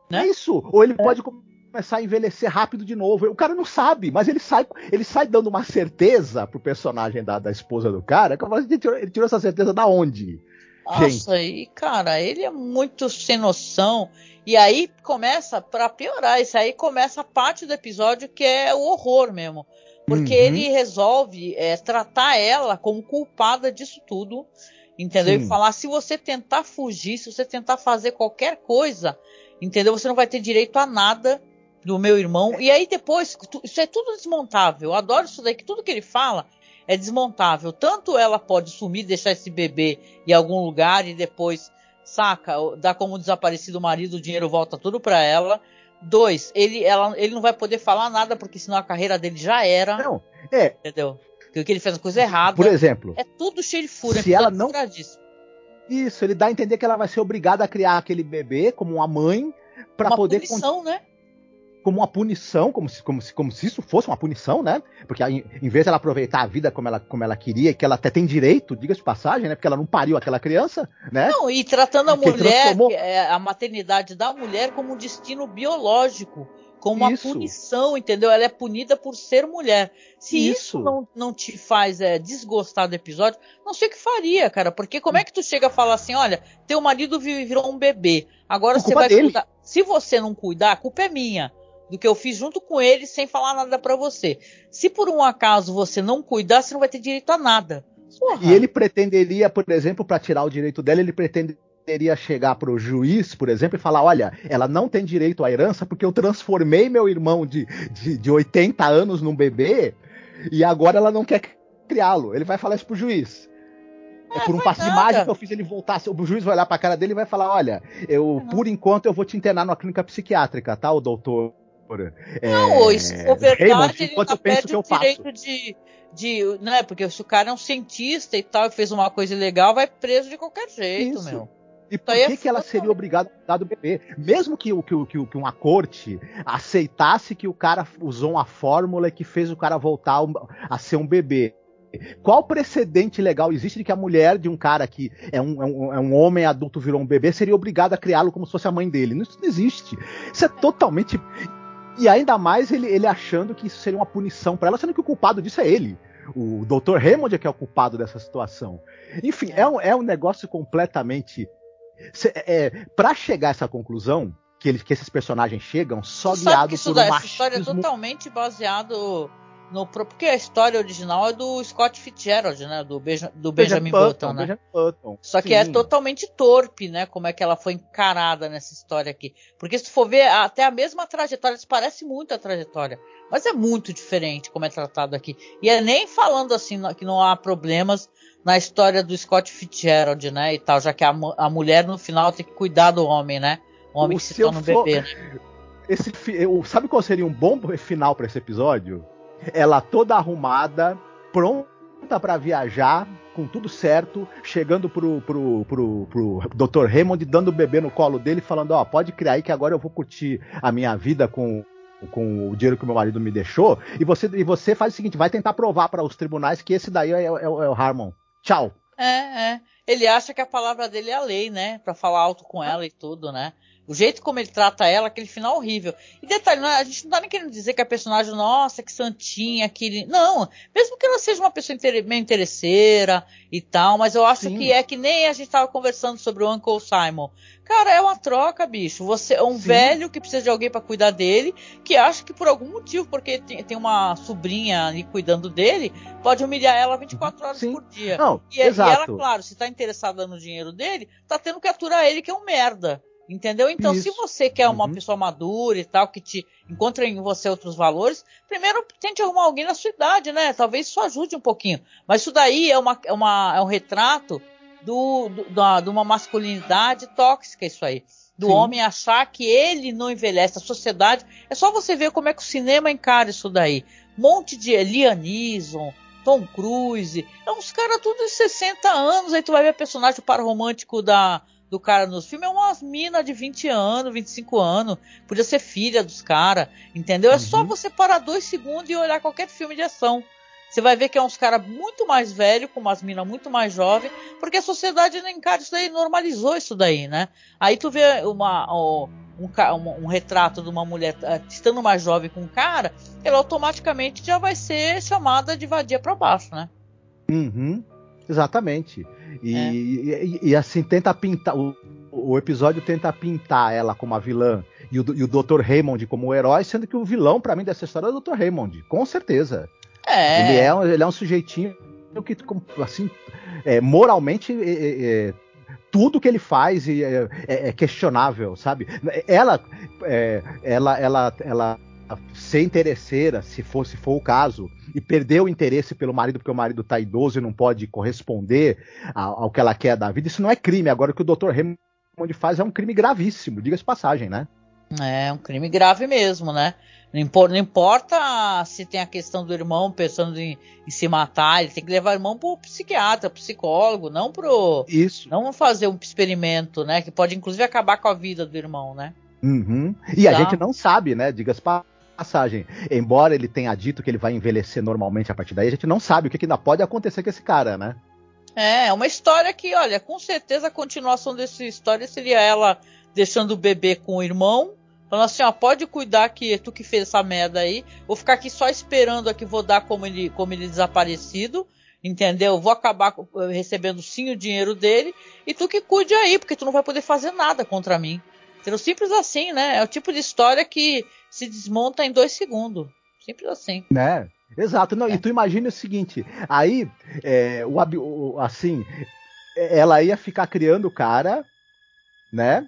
Né? É isso. Ou ele pode começar a envelhecer rápido de novo. O cara não sabe, mas ele sai, ele sai dando uma certeza pro personagem da, da esposa do cara. que Ele tirou, ele tirou essa certeza da onde? Nossa, e cara, ele é muito sem noção. E aí começa, pra piorar, isso aí começa a parte do episódio que é o horror mesmo. Porque Uhum. ele resolve é, tratar ela como culpada disso tudo. Entendeu? Sim. E falar: se você tentar fugir, se você tentar fazer qualquer coisa, entendeu? Você não vai ter direito a nada do meu irmão. E aí depois, isso é tudo desmontável. Eu adoro isso daí, que tudo que ele fala é desmontável. Tanto ela pode sumir, deixar esse bebê em algum lugar e depois, saca, dá como desaparecido o marido, o dinheiro volta tudo pra ela. Dois, ele, ela, ele não vai poder falar nada, porque senão a carreira dele já era, Não, é, entendeu? Porque ele fez a coisa errada. por exemplo, É tudo cheio de fúria. Se ela tudo não- isso, ele dá a entender que ela vai ser obrigada a criar aquele bebê como uma mãe para Uma poder punição, né? Como uma punição, como se, como, se, como se isso fosse uma punição, né? Porque aí, em vez dela aproveitar a vida como ela, como ela queria, que ela até tem direito, diga-se de passagem, né? Porque ela não pariu aquela criança, né? Não, e tratando a mulher, transformou- é, a maternidade da mulher como um destino biológico, como uma Isso. punição, entendeu? Ela é punida por ser mulher. Se isso, Isso. não, não te faz é, desgostar do episódio, não sei o que faria, cara. Porque como é que tu chega a falar assim, olha, teu marido vi- virou um bebê, agora A você vai dele. cuidar. Se você não cuidar, a culpa é minha. Do que eu fiz junto com ele sem falar nada pra você. Se por um acaso você não cuidar, você não vai ter direito a nada. Porra. E ele pretenderia, por exemplo, para tirar o direito dela, ele pretenderia chegar pro juiz, por exemplo, e falar: olha, ela não tem direito à herança porque eu transformei meu irmão de, de, de 80 anos num bebê e agora ela não quer criá-lo. Ele vai falar isso pro juiz. É, por um passe de nada. mágica que eu fiz ele voltar. O juiz vai olhar pra cara dele e vai falar: olha, eu, por enquanto, eu vou te internar numa clínica psiquiátrica, tá, o doutor? Não, ou se for verdade, Raymond, ele eu penso perde o direito de, de. né, porque se o cara é um cientista e tal, e fez uma coisa ilegal, vai preso de qualquer jeito, Isso. meu. E por é que, que ela seria obrigada a cuidar do bebê? Mesmo que, que, que, que uma corte aceitasse que o cara usou uma fórmula que fez o cara voltar a a ser um bebê. Qual precedente legal existe de que a mulher de um cara que é um, é um, é um homem adulto virou um bebê seria obrigada a criá-lo como se fosse a mãe dele? Isso não existe. Isso é totalmente. E ainda mais ele, ele achando que isso seria uma punição pra ela, sendo que o culpado disso é ele. o Dr. Raymond é que é o culpado dessa situação. Enfim, é um, é um negócio completamente. É, para chegar a essa conclusão, que, eles, que esses personagens chegam só guiados por um machismo... Essa história é totalmente baseado no porque a história original é do Scott Fitzgerald, né, do, Beja, do Benjamin, Button, Button, né? Benjamin Button. Só que Sim. é totalmente torpe, né, como é que ela foi encarada nessa história aqui. Porque se tu for ver até a mesma trajetória, se parece muito a trajetória, mas é muito diferente como é tratado aqui. E é nem falando assim que não há problemas na história do Scott Fitzgerald, né, e tal, já que a, a mulher no final tem que cuidar do homem, né? O homem o que se torna um bebê. Né? Esse, sabe qual seria um bom final para esse episódio? Ela toda arrumada, pronta para viajar, com tudo certo, chegando pro, pro, pro, pro Dr. Raymond, dando o bebê no colo dele, falando: Ó, oh, pode criar aí que agora eu vou curtir a minha vida com, com o dinheiro que meu marido me deixou. E você, e você faz o seguinte: vai tentar provar para os tribunais que esse daí é, é, é o Harmon. Tchau. É, é. Ele acha que a palavra dele é a lei, né? Pra falar alto com ela e tudo, né? O jeito como ele trata ela, aquele final horrível. E detalhe, é, a gente não tá nem querendo dizer que a personagem, nossa, que santinha, que. Não, mesmo que ela seja uma pessoa meio interesseira e tal, mas eu acho Sim. que é que nem a gente tava conversando sobre o Uncle Simon. Cara, é uma troca, bicho. Você é um Sim. velho que precisa de alguém para cuidar dele, que acha que por algum motivo, porque tem, tem, uma sobrinha ali cuidando dele, pode humilhar ela 24 horas Sim. por dia. Não, e, exato. e ela, claro, se tá interessada no dinheiro dele, tá tendo que aturar ele, que é um merda. Entendeu? Então, Isso. se você quer uma uhum. pessoa madura e tal, que te encontre em você outros valores, primeiro tente arrumar alguém na sua idade, né? Talvez isso ajude um pouquinho. Mas isso daí é, uma, é, uma, é um retrato do, do, da, de uma masculinidade tóxica, isso aí. Do Sim. homem achar que ele não envelhece, a sociedade. É só você ver como é que o cinema encara isso daí. Monte de Liam Tom Cruise, é uns caras tudo de 60 anos, aí tu vai ver personagem par romântico da do cara nos filmes é umas minas de 20 anos, 25 anos. Podia ser filha dos caras, entendeu? É só uhum. você parar dois segundos e olhar qualquer filme de ação. Você vai ver que é uns caras muito mais velhos, com umas minas muito mais jovens, porque a sociedade não encara isso daí, normalizou isso daí, né? Aí tu vê uma, um, um, um, retrato de uma mulher uh, estando mais jovem com um cara, ela automaticamente já vai ser chamada de vadia para baixo, né? Uhum. Exatamente. E, é. e, e, assim, tenta pintar. O, o episódio tenta pintar ela como a vilã e o, e o Dr. Raymond como o herói, sendo que o vilão, para mim, dessa história é o Dr. Raymond, com certeza. É. Ele é, um, ele é um sujeitinho que, assim, é, moralmente. É, é, tudo que ele faz é, é questionável, sabe? Ela, ela, ela, ela ser interesseira, se for, se for o caso, e perder o interesse pelo marido porque o marido tá idoso e não pode corresponder ao, ao que ela quer da vida, isso não é crime. Agora o que o Dr. Raymond faz é um crime gravíssimo, diga-se passagem, né? É um crime grave mesmo, né? Não importa, não importa, se tem a questão do irmão pensando em, em, se matar, ele tem que levar o irmão pro psiquiatra, pro psicólogo, não pro. Isso. Não fazer um experimento, né? Que pode inclusive acabar com a vida do irmão, né? Uhum. E tá. a gente não sabe, né? Diga-se passagem. Embora ele tenha dito que ele vai envelhecer normalmente a partir daí, a gente não sabe o que, ainda pode acontecer com esse cara, né? É, uma história que, olha, com certeza a continuação dessa história seria ela deixando o bebê com o irmão, falando assim, ó, pode cuidar que é tu que fez essa merda aí, vou ficar aqui só esperando aqui, vou dar como ele, como ele desaparecido, entendeu? Vou acabar recebendo sim o dinheiro dele, e tu que cuide aí, porque tu não vai poder fazer nada contra mim. Entendeu? Simples assim, né? É o tipo de história que se desmonta em dois segundos. Simples assim. Né? Exato. Não, é. E tu imagina o seguinte, aí, é, o, assim, ela ia ficar criando o cara, né?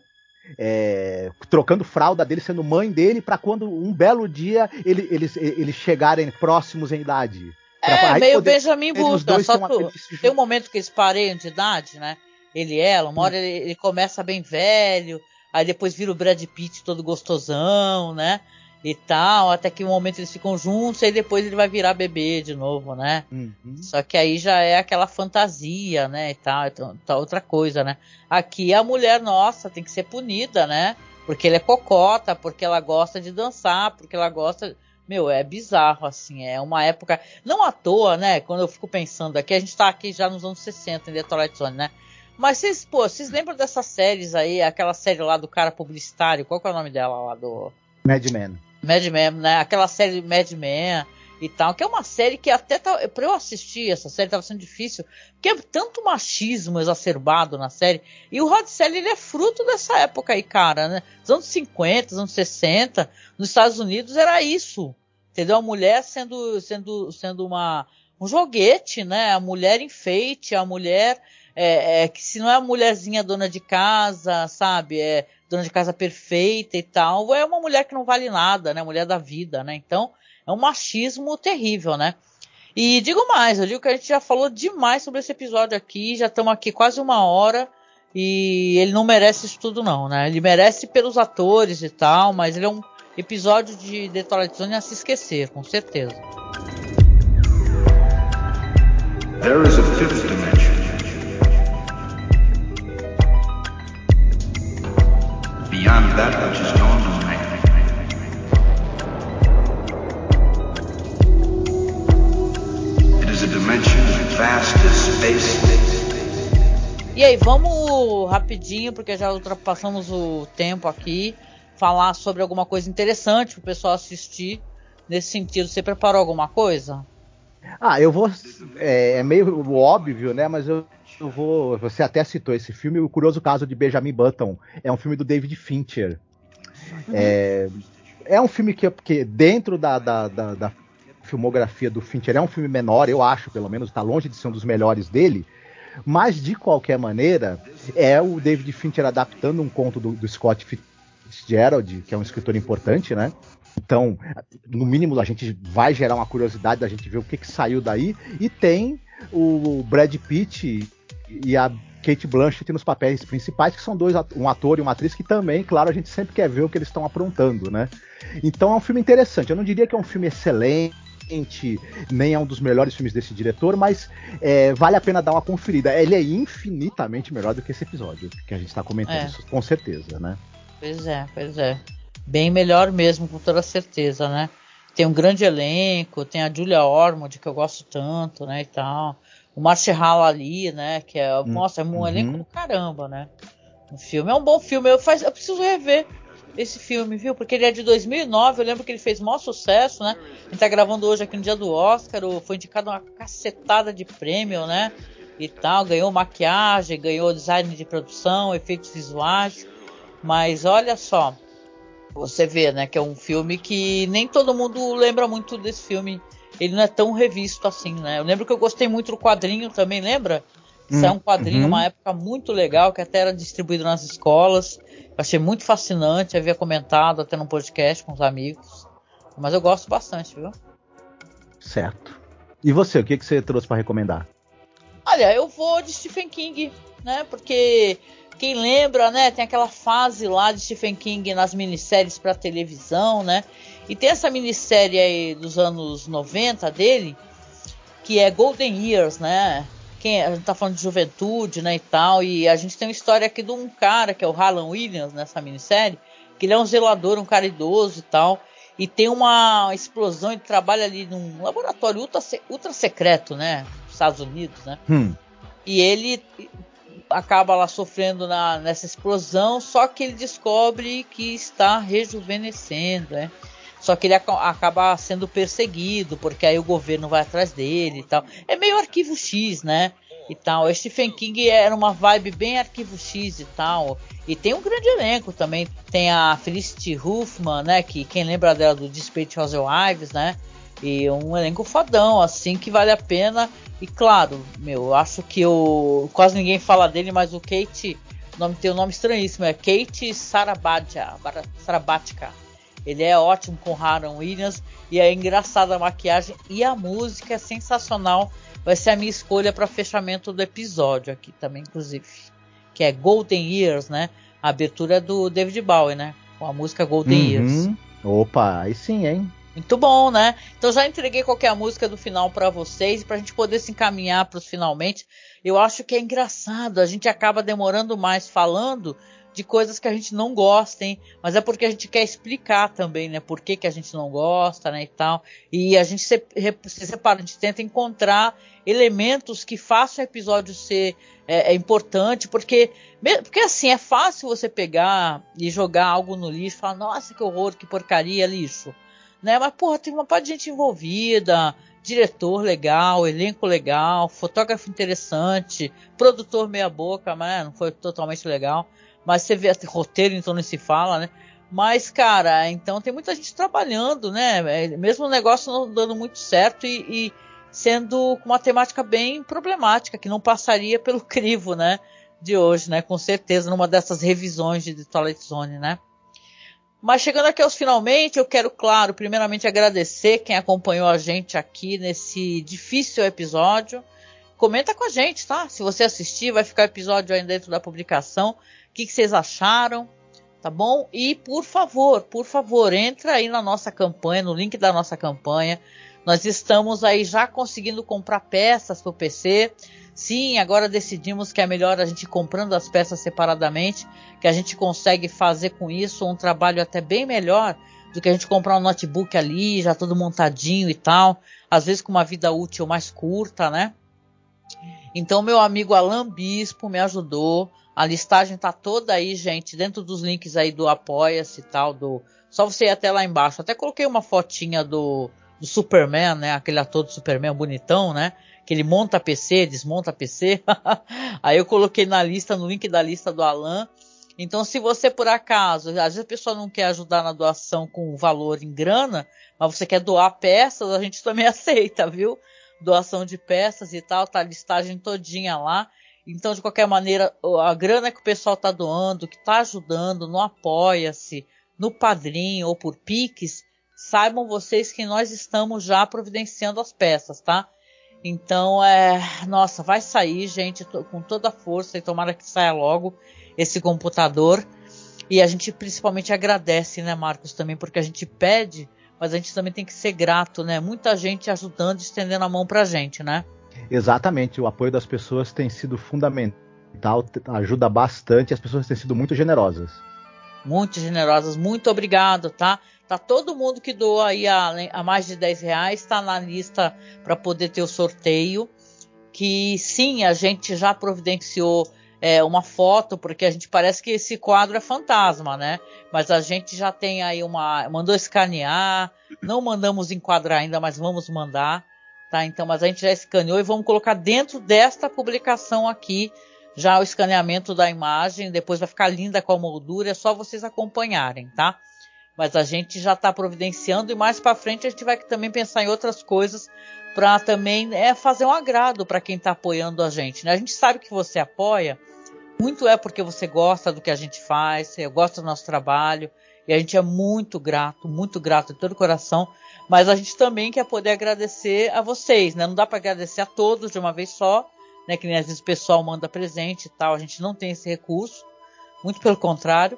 É, trocando fralda dele, sendo mãe dele, para quando um belo dia ele, eles, eles chegarem próximos em idade. É, meio poder, Benjamin Button, só que tem um momento que eles pareiam de idade, né? Ele e ela, uma hora ele, ele começa bem velho, aí depois vira o Brad Pitt todo gostosão, né? E tal, até que um momento eles ficam juntos, e depois ele vai virar bebê de novo, né? Uhum. Só que aí já é aquela fantasia, né? E tal, então, tá outra coisa, né? Aqui a mulher, nossa, tem que ser punida, né? Porque ele é cocota, porque ela gosta de dançar, porque ela gosta. Meu, é bizarro, assim. É uma época. Não à toa, né? Quando eu fico pensando aqui, a gente tá aqui já nos anos 60 em Twilight Zone, né? Mas vocês, pô, vocês lembram dessas séries aí, aquela série lá do cara publicitário, qual que é o nome dela lá do. Mad Men. Mad Men, né? Aquela série Mad Men e tal, que é uma série que até tá, para eu assistir essa série estava sendo difícil, porque é tanto machismo exacerbado na série, e o Rod Serling ele é fruto dessa época aí, cara, né? Nos anos 50, anos 60, nos Estados Unidos era isso. Entendeu? A mulher sendo sendo sendo uma um joguete, né? A mulher enfeite, a mulher é, é, que se não é a mulherzinha dona de casa, sabe? É dona de casa perfeita e tal, é uma mulher que não vale nada, né? Mulher da vida, né? Então, é um machismo terrível, né? E digo mais, eu digo que a gente já falou demais sobre esse episódio aqui, já estamos aqui quase uma hora e ele não merece isso tudo não, né? Ele merece pelos atores e tal, mas ele é um episódio de The Twilight Zone a se esquecer, com certeza. There is a fifth Beyond that which is known E aí, vamos rapidinho, porque já ultrapassamos o tempo aqui, falar sobre alguma coisa interessante para o pessoal assistir. Nesse sentido, você preparou alguma coisa? Ah, eu vou. É, é meio óbvio, né? Mas eu, eu, vou. Você até citou esse filme, o curioso caso de Benjamin Button. É um filme do David Fincher. Uhum. É, é um filme que, que dentro da, da, da, da filmografia do Fincher é um filme menor, eu acho, pelo menos, está longe de ser um dos melhores dele. Mas, de qualquer maneira, é o David Fincher adaptando um conto do, do Scott Fitzgerald, que é um escritor importante, né? Então, no mínimo, a gente vai gerar uma curiosidade da gente ver o que, que saiu daí. E tem o Brad Pitt e a Kate Blanchett nos papéis principais, que são dois, um ator e uma atriz que também, claro, a gente sempre quer ver o que eles estão aprontando, né? Então é um filme interessante. Eu não diria que é um filme excelente nem é um dos melhores filmes desse diretor, mas é, vale a pena dar uma conferida. Ele é infinitamente melhor do que esse episódio que a gente está comentando, é. isso, com certeza, né? Pois é, pois é. Bem melhor mesmo, com toda certeza, né? Tem um grande elenco, tem a Julia Ormond, que eu gosto tanto, né, e tal. O Marshall ali, né, que é, hum, nossa, é um uhum. elenco do caramba, né? O filme é um bom filme, eu, faz, eu preciso rever esse filme, viu? Porque ele é de 2009, eu lembro que ele fez maior sucesso, né? A gente tá gravando hoje aqui no dia do Oscar, foi indicado uma cacetada de prêmio, né? E tal, ganhou maquiagem, ganhou design de produção, efeitos visuais. Mas olha só, você vê, né, que é um filme que nem todo mundo lembra muito desse filme. Ele não é tão revisto assim, né? Eu lembro que eu gostei muito do quadrinho também, lembra? Isso é um quadrinho, uhum. uma época muito legal, que até era distribuído nas escolas. Eu achei muito fascinante, havia comentado até num podcast com os amigos. Mas eu gosto bastante, viu? Certo. E você, o que, que você trouxe para recomendar? Olha, eu vou de Stephen King, né? Porque quem lembra, né? Tem aquela fase lá de Stephen King nas minisséries para televisão, né? E tem essa minissérie aí dos anos 90 dele, que é Golden Years, né? quem a gente tá falando de juventude, né, e tal, e a gente tem uma história aqui de um cara que é o Harlan Williams nessa minissérie, que ele é um zelador, um cara idoso e tal, e tem uma explosão, ele trabalha ali num laboratório ultra, ultra secreto, né, nos Estados Unidos, né, hum. e ele acaba lá sofrendo na, nessa explosão, só que ele descobre que está rejuvenescendo, né, só que ele ac acaba sendo perseguido, porque aí o governo vai atrás dele e tal. É meio arquivo X, né? E tal. O Stephen King era uma vibe bem arquivo X e tal. E tem um grande elenco também. Tem a Felicity Huffman, né? Que quem lembra dela do Despeito Wives, né? E um elenco fodão, assim, que vale a pena. E claro, meu, eu acho que o. Quase ninguém fala dele, mas o Kate. O nome, tem um nome estranhíssimo, é Kate Sarabatia. Sarabatica. Ele é ótimo com Haran Williams e é engraçada a maquiagem e a música é sensacional. Vai ser a minha escolha para fechamento do episódio aqui também, inclusive. Que é Golden Years, né? A abertura é do David Bowie, né? Com a música Golden uhum. Years. Opa, aí sim, hein? Muito bom, né? Então já entreguei qualquer música do final para vocês e para a gente poder se encaminhar para os finalmente. Eu acho que é engraçado, a gente acaba demorando mais falando de coisas que a gente não gosta, hein? Mas é porque a gente quer explicar também, né? Por que, que a gente não gosta, né? E tal. E a gente se, se separa, a gente tenta encontrar elementos que façam o episódio ser é, é, importante, porque, porque assim, é fácil você pegar e jogar algo no lixo e falar, nossa, que horror, que porcaria, lixo. né? Mas, porra, tem uma parte de gente envolvida, diretor legal, elenco legal, fotógrafo interessante, produtor meia boca, mas não foi totalmente legal. Mas você vê roteiro, então nem se fala, né? Mas, cara, então tem muita gente trabalhando, né? É, mesmo o negócio não dando muito certo e, e sendo uma temática bem problemática, que não passaria pelo [LAUGHS] crivo, né? De hoje, né? Com certeza, numa dessas revisões de The Twilight Zone, né? Mas chegando aqui aos finalmente, eu quero, claro, primeiramente agradecer quem acompanhou a gente aqui nesse difícil episódio. Comenta com a gente, tá? Se você assistir, vai ficar episódio aí dentro da publicação. O que, que vocês acharam? Tá bom? E por favor, por favor, entra aí na nossa campanha, no link da nossa campanha. Nós estamos aí já conseguindo comprar peças para o PC. Sim, agora decidimos que é melhor a gente comprando as peças separadamente, que a gente consegue fazer com isso um trabalho até bem melhor do que a gente comprar um notebook ali, já todo montadinho e tal, às vezes com uma vida útil mais curta, né? Então, meu amigo Alan Bispo me ajudou. A listagem tá toda aí, gente, dentro dos links aí do Apoia-se e tal, do. Só você ir até lá embaixo. Até coloquei uma fotinha do, do Superman, né? Aquele ator do Superman bonitão, né? que ele monta PC, desmonta PC. [LAUGHS] Aí eu coloquei na lista, no link da lista do Alan. Então, se você por acaso, às vezes a pessoa não quer ajudar na doação com valor em grana, mas você quer doar peças, a gente também [LAUGHS] aceita, viu? Doação de peças e tal, tá a listagem todinha lá. Então, de qualquer maneira, a grana que o pessoal tá doando, que tá ajudando, no Apoia-se, no Padrim ou por Pix, saibam vocês que nós estamos já providenciando as peças, tá? Então, é, nossa, vai sair, gente, com toda a força e tomara que saia logo esse computador. E a gente principalmente agradece, né, Marcos, também, porque a gente pede, mas a gente também tem que ser grato, né? Muita gente ajudando, estendendo a mão pra gente, né? Exatamente, o apoio das pessoas tem sido fundamental, ajuda bastante, as pessoas têm sido muito generosas. Muito generosas, muito obrigado, tá? Tá todo mundo que doou aí a, a mais de 10 reais, está na lista para poder ter o sorteio. Que sim, a gente já providenciou é, uma foto, porque a gente parece que esse quadro é fantasma, né? Mas a gente já tem aí uma. Mandou escanear, não mandamos enquadrar ainda, mas vamos mandar. Tá? Então, mas a gente já escaneou e vamos colocar dentro desta publicação aqui já o escaneamento da imagem. Depois vai ficar linda com a moldura, é só vocês acompanharem, tá? mas a gente já está providenciando e mais para frente a gente vai também pensar em outras coisas para também é, fazer um agrado para quem está apoiando a gente. Né? A gente sabe que você apoia, muito é porque você gosta do que a gente faz, você gosta do nosso trabalho e a gente é muito grato, muito grato de todo o coração. Mas a gente também quer poder agradecer a vocês, né? Não dá para agradecer a todos de uma vez só, né? Que nem às vezes o pessoal manda presente e tal. A gente não tem esse recurso, muito pelo contrário.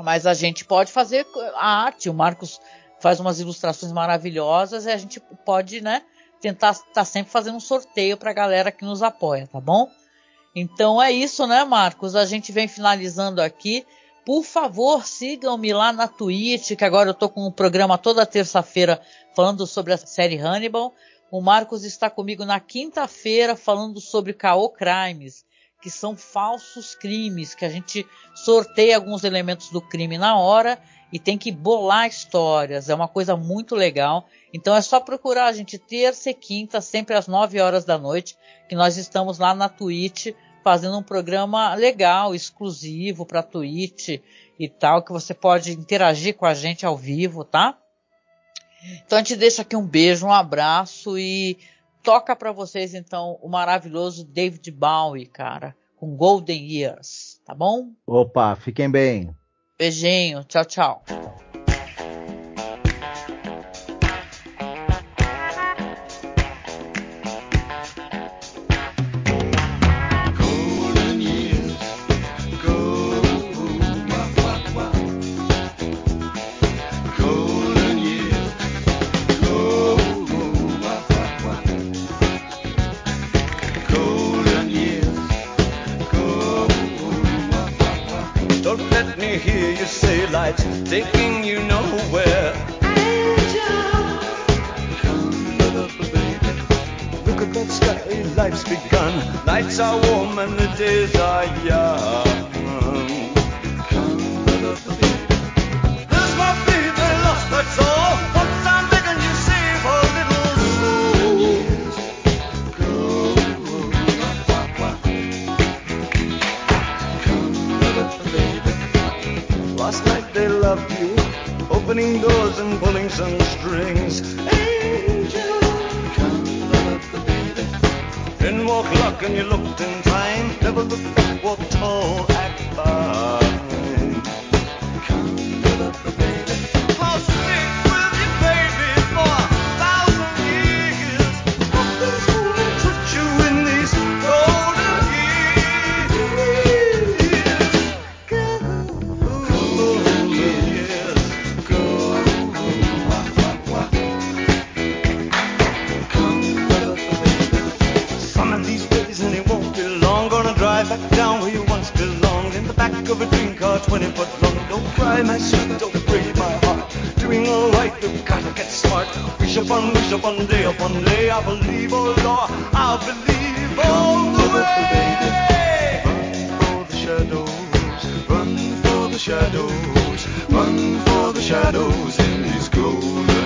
Mas a gente pode fazer a arte. O Marcos faz umas ilustrações maravilhosas e a gente pode, né, tentar estar tá sempre fazendo um sorteio para a galera que nos apoia, tá bom? Então é isso, né, Marcos? A gente vem finalizando aqui. Por favor, sigam-me lá na Twitch, que agora eu tô com um programa toda terça-feira falando sobre a série Hannibal. O Marcos está comigo na quinta-feira falando sobre K.O. Crimes que são falsos crimes, que a gente sorteia alguns elementos do crime na hora e tem que bolar histórias. É uma coisa muito legal. Então é só procurar a gente terça e quinta, sempre às 9 horas da noite, que nós estamos lá na Twitch fazendo um programa legal, exclusivo para Twitch e tal, que você pode interagir com a gente ao vivo, tá? Então a gente deixa aqui um beijo, um abraço e toca para vocês então o maravilhoso David Bowie, cara, com Golden Years, tá bom? Opa, fiquem bem. Beijinho, tchau, tchau. shadows, run for the shadows in his golden.